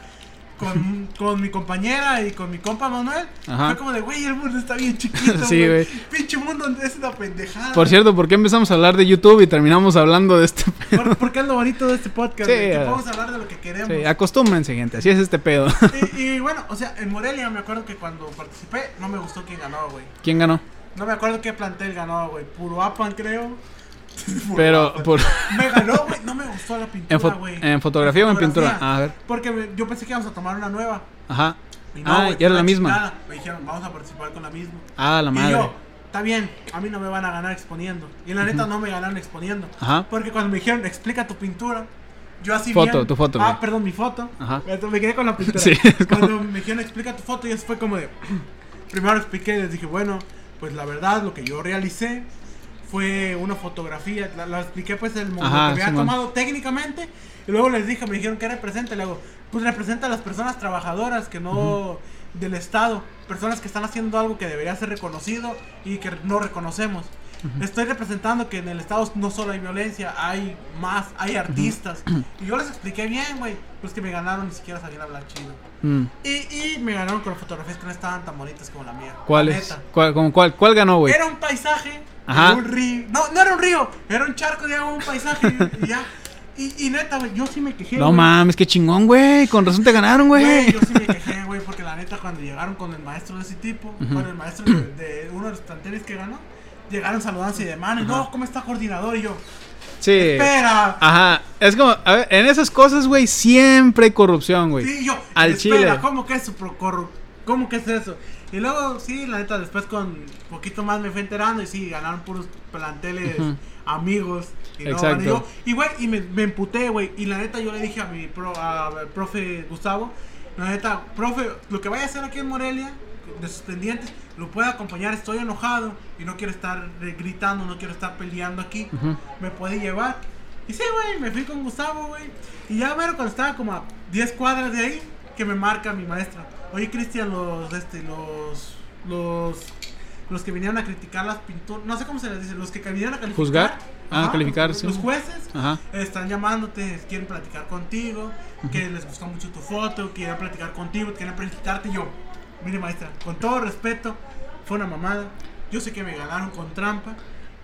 Con, con mi compañera y con mi compa Manuel, Ajá. fue como de, güey, el mundo está bien chiquito. Sí, güey. Pinche mundo es una pendejada. Por cierto, ¿por qué empezamos a hablar de YouTube y terminamos hablando de este pedo? Por- porque es lo bonito de este podcast, Sí, que eh. podemos hablar de lo que queremos. Sí, acostúmbrense, gente, así es este pedo. Y, y bueno, o sea, en Morelia me acuerdo que cuando participé no me gustó quién ganó, güey. ¿Quién ganó? No me acuerdo qué plantel ganó, güey. Puruapan, creo. Pero por, Me ganó, güey. No me gustó la en, pintura, güey. en fotografía o en pintura. Ah, a ver. Porque me- yo pensé que íbamos a tomar una nueva. Ajá. Y Ah, güey, ya era la misma. chingada. Me dijeron, vamos a participar con la misma. Ah, la Y madre. yo, está bien, a mí no me van a ganar exponiendo. Y la neta no me ganaron exponiendo. Ajá. Porque cuando me dijeron, explica tu pintura, yo así Foto, bien- tu foto, Ah, perdón, mi foto. Ajá. Me quedé con la pintura. Sí, como- Cuando me dijeron, explica tu foto, y eso fue como de. Primero expliqué y les dije, bueno, pues la verdad, lo que yo realicé fue una fotografía. La, la expliqué, pues, el momento Ajá, que había Simón. tomado técnicamente. Y luego les dije, me dijeron, ¿qué representa? Le digo, pues representa a las personas trabajadoras que no. del Estado. Personas que están haciendo algo que debería ser reconocido y que no reconocemos. Estoy representando que en el Estado no solo hay violencia, hay más, hay artistas. Y yo les expliqué bien, güey. Pues que me ganaron, ni siquiera sabían hablar chido. Mm. Y, y me ganaron con fotografías que no estaban tan bonitas como la mía. ¿Cuál es? ¿Cuál, como cuál, ¿Cuál ganó, güey? Era un paisaje, Ajá. un río. No, no era un río, era un charco de agua, un paisaje y, y ya. Y, y neta, güey, yo sí me quejé. No mames, qué chingón, güey. Con razón te ganaron, Güey, yo sí me quejé, güey, porque la neta cuando llegaron con el maestro de ese tipo, con el maestro de, de uno de los planteles que ganó, llegaron saludándose de mano y no, ¿cómo está coordinador? Y yo, Sí. espera. Ajá. Es como, a ver, en esas cosas, güey, siempre hay corrupción, güey. Sí, yo, Al espera, chile. ¿cómo que es ¿Cómo que es eso? Y luego, sí, la neta, después con poquito más me fui enterando y sí, ganaron puros planteles amigos. Y no Exacto. yo. Y güey, y me, me emputé, güey. Y la neta yo le dije a mi pro, a- profe Gustavo, la neta, profe, lo que vaya a hacer aquí en Morelia, de sus pendientes, lo puede acompañar, estoy enojado y no quiero estar eh, gritando, no quiero estar peleando aquí. Ujú. Me puede llevar. Y sí, güey, me fui con Gustavo, güey. Y ya, bueno, cuando estaba como a 10 cuadras de ahí, que me marca mi maestra. Oye, Cristian, los, este, los, los, los que vinieron a criticar las pinturas, no sé cómo se les dice, los que vinieron a calificar. ¿Juzgar? Ah, calificar, los, sí. los jueces Ajá. están llamándote, quieren platicar contigo, que les gustó mucho tu foto, quieren platicar contigo, quieren felicitarte. Y yo, mire maestra, con todo respeto, fue una mamada. Yo sé que me ganaron con trampa.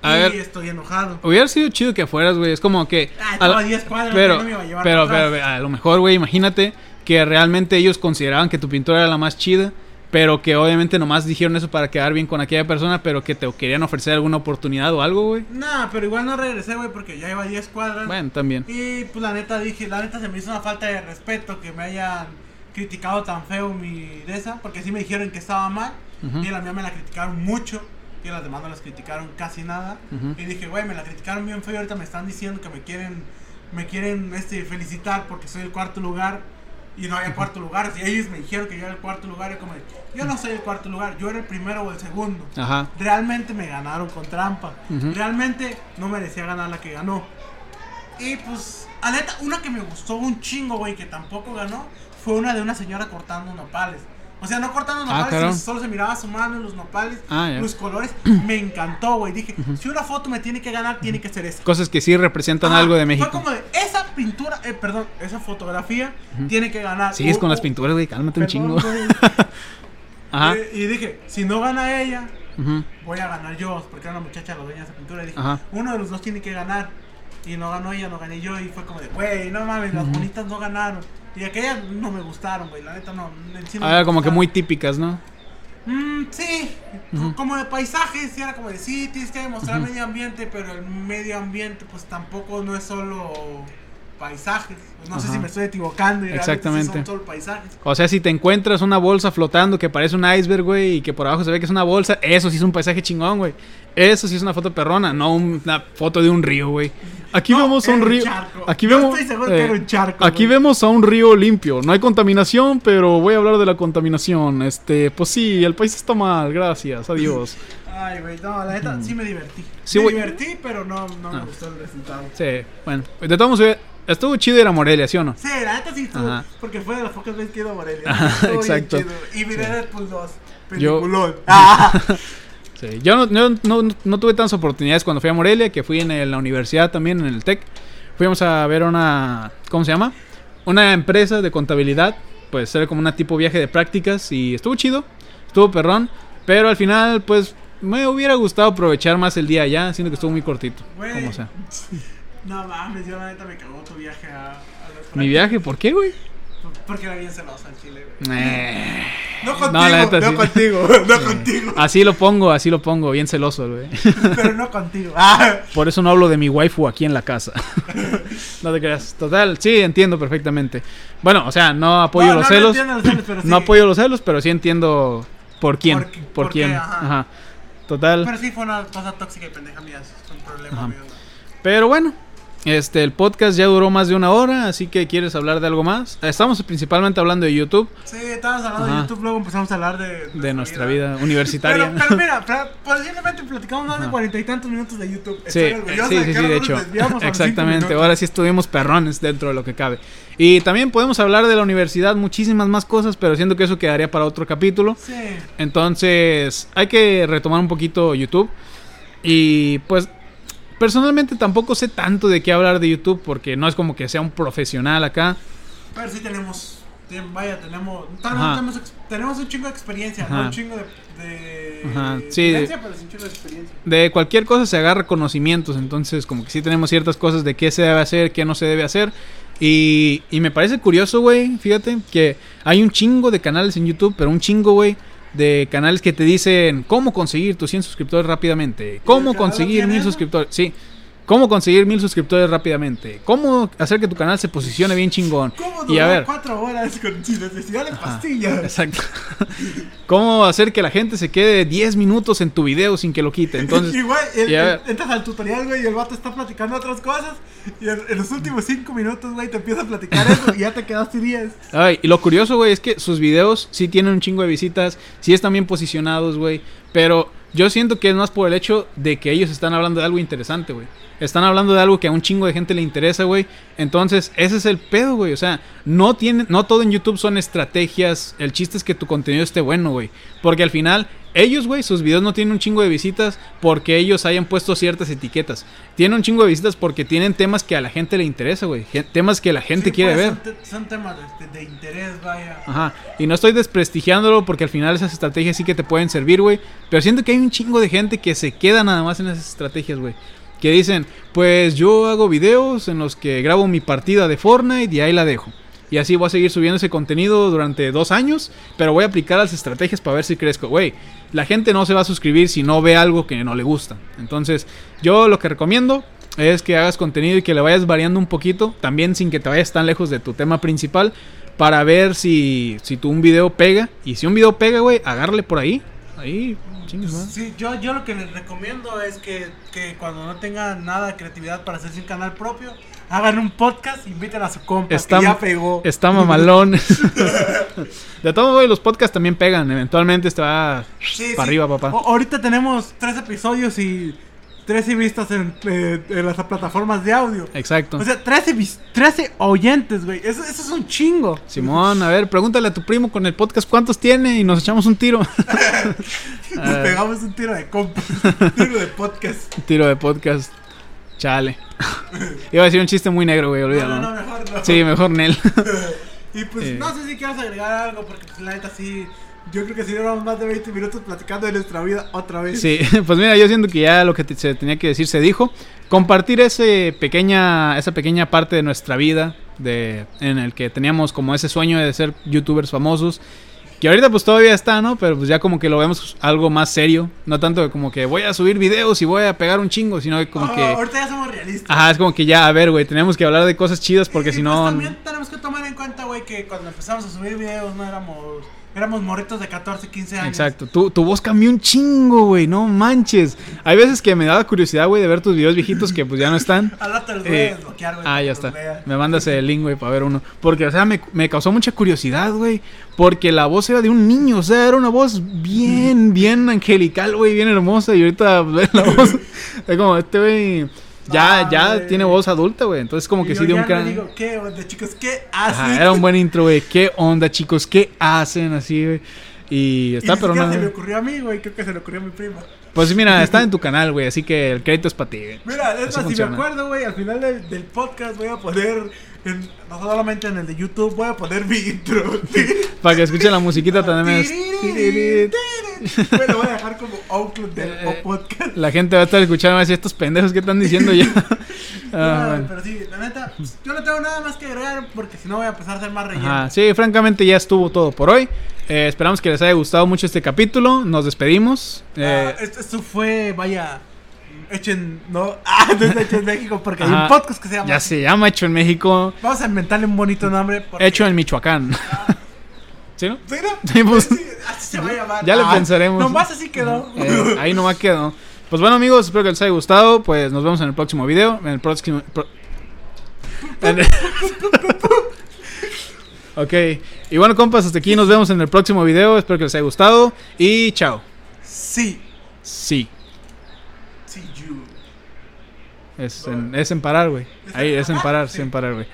A y ver. estoy enojado. Hubiera sido chido que fueras, güey. Es como que. Ah, a estaba la- a 10 cuadras, pero, no me iba a llevar pero, pero, atrás. a lo mejor, güey, imagínate que realmente ellos consideraban que tu pintura era la más chida. Pero que obviamente nomás dijeron eso para quedar bien con aquella persona. Pero que te querían ofrecer alguna oportunidad o algo, güey. Nah, pero igual no regresé, güey, porque ya iba a 10 cuadras. Bueno, también. Y pues la neta dije, la neta se me hizo una falta de respeto que me hayan criticado tan feo mi de esa, porque sí me dijeron que estaba mal, Ujú. y la mía me la criticaron mucho, y las demás no las criticaron casi nada. Ujú. Y dije, güey, me la criticaron bien feo, ahorita me están diciendo que me quieren, me quieren este, felicitar porque soy el cuarto lugar. Y no había cuarto lugar, y ellos me dijeron que yo era el cuarto lugar, y como, yo no soy el cuarto lugar, yo era el primero o el segundo. Ajá. Realmente me ganaron con trampa. Ujú. Realmente no merecía ganar la que ganó. Y pues, a neta, una que me gustó un chingo, güey, que tampoco ganó, fue una de una señora cortando nopales. O sea, no cortando Ah, nopales, cabrón. sino solo se miraba su mano los nopales, Ah, los colores. Me encantó, güey. Dije, si una foto me tiene que ganar, tiene que ser esa. Cosas que sí representan algo de México. Fue como de, esa pintura, eh, perdón, esa fotografía tiene que ganar. Sigues Uh, con las uh, pinturas, güey. Cálmate un chingo. Ajá. Eh, y dije, si no gana ella, voy a ganar yo, porque era una muchacha la dueña de esa pintura. Y dije, uno de los dos tiene que ganar. Y no ganó ella, no gané yo. Y fue como de, güey, no mames, las bonitas no ganaron. Y aquellas no me gustaron, güey. La neta no. en sí no Ah, como que muy típicas, ¿no? Mm, sí, como de paisajes. Sí, era como de, sí, tienes que demostrar Ujú. medio ambiente. Pero el medio ambiente, pues tampoco no es solo paisajes. No sé si me estoy equivocando. Y sí Exactamente. son solo paisajes. O sea, si te encuentras una bolsa flotando que parece un iceberg, güey, y que por abajo se ve que es una bolsa, eso sí es un paisaje chingón, güey. Eso sí es una foto perrona, no un- una foto de un río, güey. Aquí No, vemos a un río. charco. Aquí Yo vemos. estoy seguro que era un charco, Aquí güey. vemos a un río limpio. No hay contaminación, pero voy a hablar de la contaminación. Este, pues sí, el país está mal. Gracias, adiós. Ay, güey, no, la neta sí me divertí. Sí, me divertí, pero no, no me Ah. gustó el resultado. Sí, bueno, de todos modos, estuvo chido ir a Morelia, ¿sí o no? Sí, la neta sí estuvo, Ajá. porque fue de las pocas veces que he ido a Morelia. Ajá, exacto. Y miré Sí. Deadpool 2. Yo-. Ah. Sí, yo no, no, no- no tuve tantas oportunidades cuando fui a Morelia, que fui en el- la universidad también, en el TEC. Fuimos a ver una, ¿cómo se llama? Una empresa de contabilidad, pues era como una tipo viaje de prácticas y estuvo chido, estuvo perrón, pero al final pues me hubiera gustado aprovechar más el día allá, siendo que estuvo muy cortito, Güey. como sea. No mames, yo la neta me cagó tu viaje a, a las Mi viaje, ¿por qué, güey? Porque era bien celosa el chile, güey. Eh, No contigo, no, neta, sí. contigo, no contigo. así lo pongo, así lo pongo, bien celoso, güey. Pero no contigo. Ah. Por eso no hablo de mi waifu aquí en la casa. no te creas. Total, sí, entiendo perfectamente. Bueno, o sea, no apoyo No, los no, celos. entiendo los celos, pero sí. No apoyo los celos, pero sí entiendo por quién. Por qué, quién. ajá. Ajá. Total. Pero sí fue una cosa tóxica y pendeja mía. Es un problema mío. Pero bueno, este el podcast ya duró más de una hora, así que quieres hablar de algo más. Estamos principalmente hablando de YouTube, Sí, estábamos hablando de. YouTube, luego empezamos a hablar de, de nuestra vida universitaria. Pero, pero mira, posiblemente platicamos más de cuarenta y tantos minutos de YouTube. Sí, Estoy sí, de sí, de hecho. Exactamente. Ahora sí estuvimos perrones dentro de lo que cabe. Y también podemos hablar de la universidad, muchísimas más cosas, pero siento que eso quedaría para otro capítulo. Sí. Entonces, hay que retomar un poquito YouTube. Y pues, personalmente tampoco sé tanto de qué hablar de YouTube, porque no es como que sea un profesional acá. Pero sí tenemos. Vaya, tenemos. tenemos, un chingo de experiencia, Ajá. no un chingo de. de Ajá, sí. pero chingo de experiencia. De cualquier cosa se agarra conocimientos, entonces como que sí tenemos ciertas cosas de qué se debe hacer, qué no se debe hacer. Y, y me parece curioso, güey, fíjate, que hay un chingo de canales en YouTube, pero un chingo, güey, de canales que te dicen cómo conseguir tus 100 suscriptores rápidamente, cómo conseguir tiene mil eso? suscriptores. Sí, cómo conseguir mil suscriptores rápidamente, cómo hacer que tu canal se posicione bien chingón. ¿Cómo Y a durar ver, cuatro horas con, sin necesidad de Ajá, pastillas? Exacto. cómo hacer que la gente se quede 10 minutos en tu video sin que lo quite. Entonces, y güey, el- y el- entras al tutorial, güey, y el vato está platicando otras cosas. Y en, en los últimos cinco minutos, güey, te empieza a platicar eso y ya te quedaste 10. Ay, y lo curioso, güey, es que sus videos sí tienen un chingo de visitas, sí están bien posicionados, güey. Pero yo siento que es más por el hecho de que ellos están hablando de algo interesante, güey. Están hablando de algo que a un chingo de gente le interesa, güey. Entonces, ese es el pedo, güey. O sea, no tiene, no todo en YouTube son estrategias. El chiste es que tu contenido esté bueno, güey. Porque al final, ellos, güey, sus videos no tienen un chingo de visitas porque ellos hayan puesto ciertas etiquetas. Tienen un chingo de visitas porque tienen temas que a la gente le interesa, güey. Temas que la gente Sí, quiere pues, ver. Son temas de, de interés, vaya. Ajá. Y no estoy desprestigiándolo porque al final esas estrategias sí que te pueden servir, güey. Pero siento que hay un chingo de gente que se queda nada más en esas estrategias, güey. Que dicen, pues yo hago videos en los que grabo mi partida de Fortnite y ahí la dejo. Y así voy a seguir subiendo ese contenido durante dos años, pero voy a aplicar las estrategias para ver si crezco. Güey, la gente no se va a suscribir si no ve algo que no le gusta. Entonces, yo lo que recomiendo es que hagas contenido y que le vayas variando un poquito, también sin que te vayas tan lejos de tu tema principal, para ver si, si tu un video pega. Y si un video pega, güey, agárrale por ahí. Ahí, chingues, madre. Sí, yo, yo lo que les recomiendo es que, que cuando no tengan nada de creatividad para hacerse un canal propio, hagan un podcast, inviten a su compa Está, que ya pegó. está mamalón. de todo modo, los podcasts también pegan. Eventualmente te va Sí, para sí. arriba, papá. O- ahorita tenemos tres episodios y 13 vistas en, eh, en las plataformas de audio. Exacto. O sea, 13, vis- 13 oyentes, güey. Eso, eso es un chingo. Simón, a ver, pregúntale a tu primo con el podcast cuántos tiene y nos echamos un tiro. Nos pegamos un tiro de compa. un tiro de podcast. Un tiro de podcast. Chale. Iba a decir un chiste muy negro, güey, No, olvídalo. no, no, mejor no. Sí, mejor Nel. Y pues Eh. no sé si quieres agregar algo, porque pues la neta sí. Yo creo que si duramos más de 20 minutos platicando de nuestra vida otra vez. Sí, pues mira, yo siento que ya lo que te- se tenía que decir se dijo. Compartir ese pequeña, esa pequeña parte de nuestra vida, de, en el que teníamos como ese sueño de ser youtubers famosos. Que ahorita pues todavía está, ¿no? Pero pues ya como que lo vemos algo más serio. No tanto como que voy a subir videos y voy a pegar un chingo, sino que como Oh, que... Ahorita ya somos realistas. Ajá, es como que ya, a ver, güey, tenemos que hablar de cosas chidas porque si pues, no... también tenemos que tomar en cuenta, güey, que cuando empezamos a subir videos no éramos. Éramos morritos de 14, 15 años. Exacto, tu, tu voz cambió un chingo, güey, no manches. Hay veces que me daba curiosidad, güey, de ver tus videos viejitos que pues ya no están. Al rato los voy a Eh, desbloquear, güey. ah, ya está. Me mandas el link, güey, para ver uno. Porque, o sea, me, me causó mucha curiosidad, güey. Porque la voz era de un niño, o sea, era una voz bien, bien angelical, güey, bien hermosa. Y ahorita, pues, la voz. Es como, este, güey, ya, ya tiene voz adulta, güey. Entonces, como Y que yo sí de un gran. digo, ¿qué onda, chicos? ¿Qué hacen? Ajá, era un buen intro, güey. ¿Qué onda, chicos? ¿Qué hacen así, güey? Y está, pero no. se me ocurrió a mí, güey. Creo que se le ocurrió a mi prima. Pues mira, está en tu canal, güey. Así que el crédito es para ti, güey. Mira, es más, si me acuerdo, güey, al final del, del podcast voy a poner, en- no solamente en el de YouTube, voy a poner mi intro. Para que escuchen la musiquita también. es- Bueno, voy a dejar como outlook del Eh, podcast. La gente va a estar escuchando así estos pendejos que están diciendo ya. Ah, No, bueno. Pero sí, la neta, yo no tengo nada más que agregar porque si no voy a empezar a hacer más relleno. Ajá, sí, francamente ya estuvo todo por hoy. Eh, esperamos que les haya gustado mucho este capítulo. Nos despedimos. Eh, Ah, esto, esto fue, vaya, hecho en. No, ah, no es hecho en México porque hay un podcast que se llama. ya se llama Hecho en México, Vamos a inventarle un bonito nombre. porque- Hecho en Michoacán. ¿Sí, no? ¿Sí, no? Sí, pues. Sí, así se va a llamar. Ya le Ah, pensaremos. Nomás así quedó. Eh, ahí nomás quedó. Pues bueno, amigos, espero que les haya gustado. Pues nos vemos en el próximo video. En el próximo. pro- ok. Y bueno, compas, hasta aquí nos vemos en el próximo video. Espero que les haya gustado. Y chao. Sí, Sí. sí, you. Es en, es en parar, güey. ¿Es Ahí, es en parar? es parar, güey.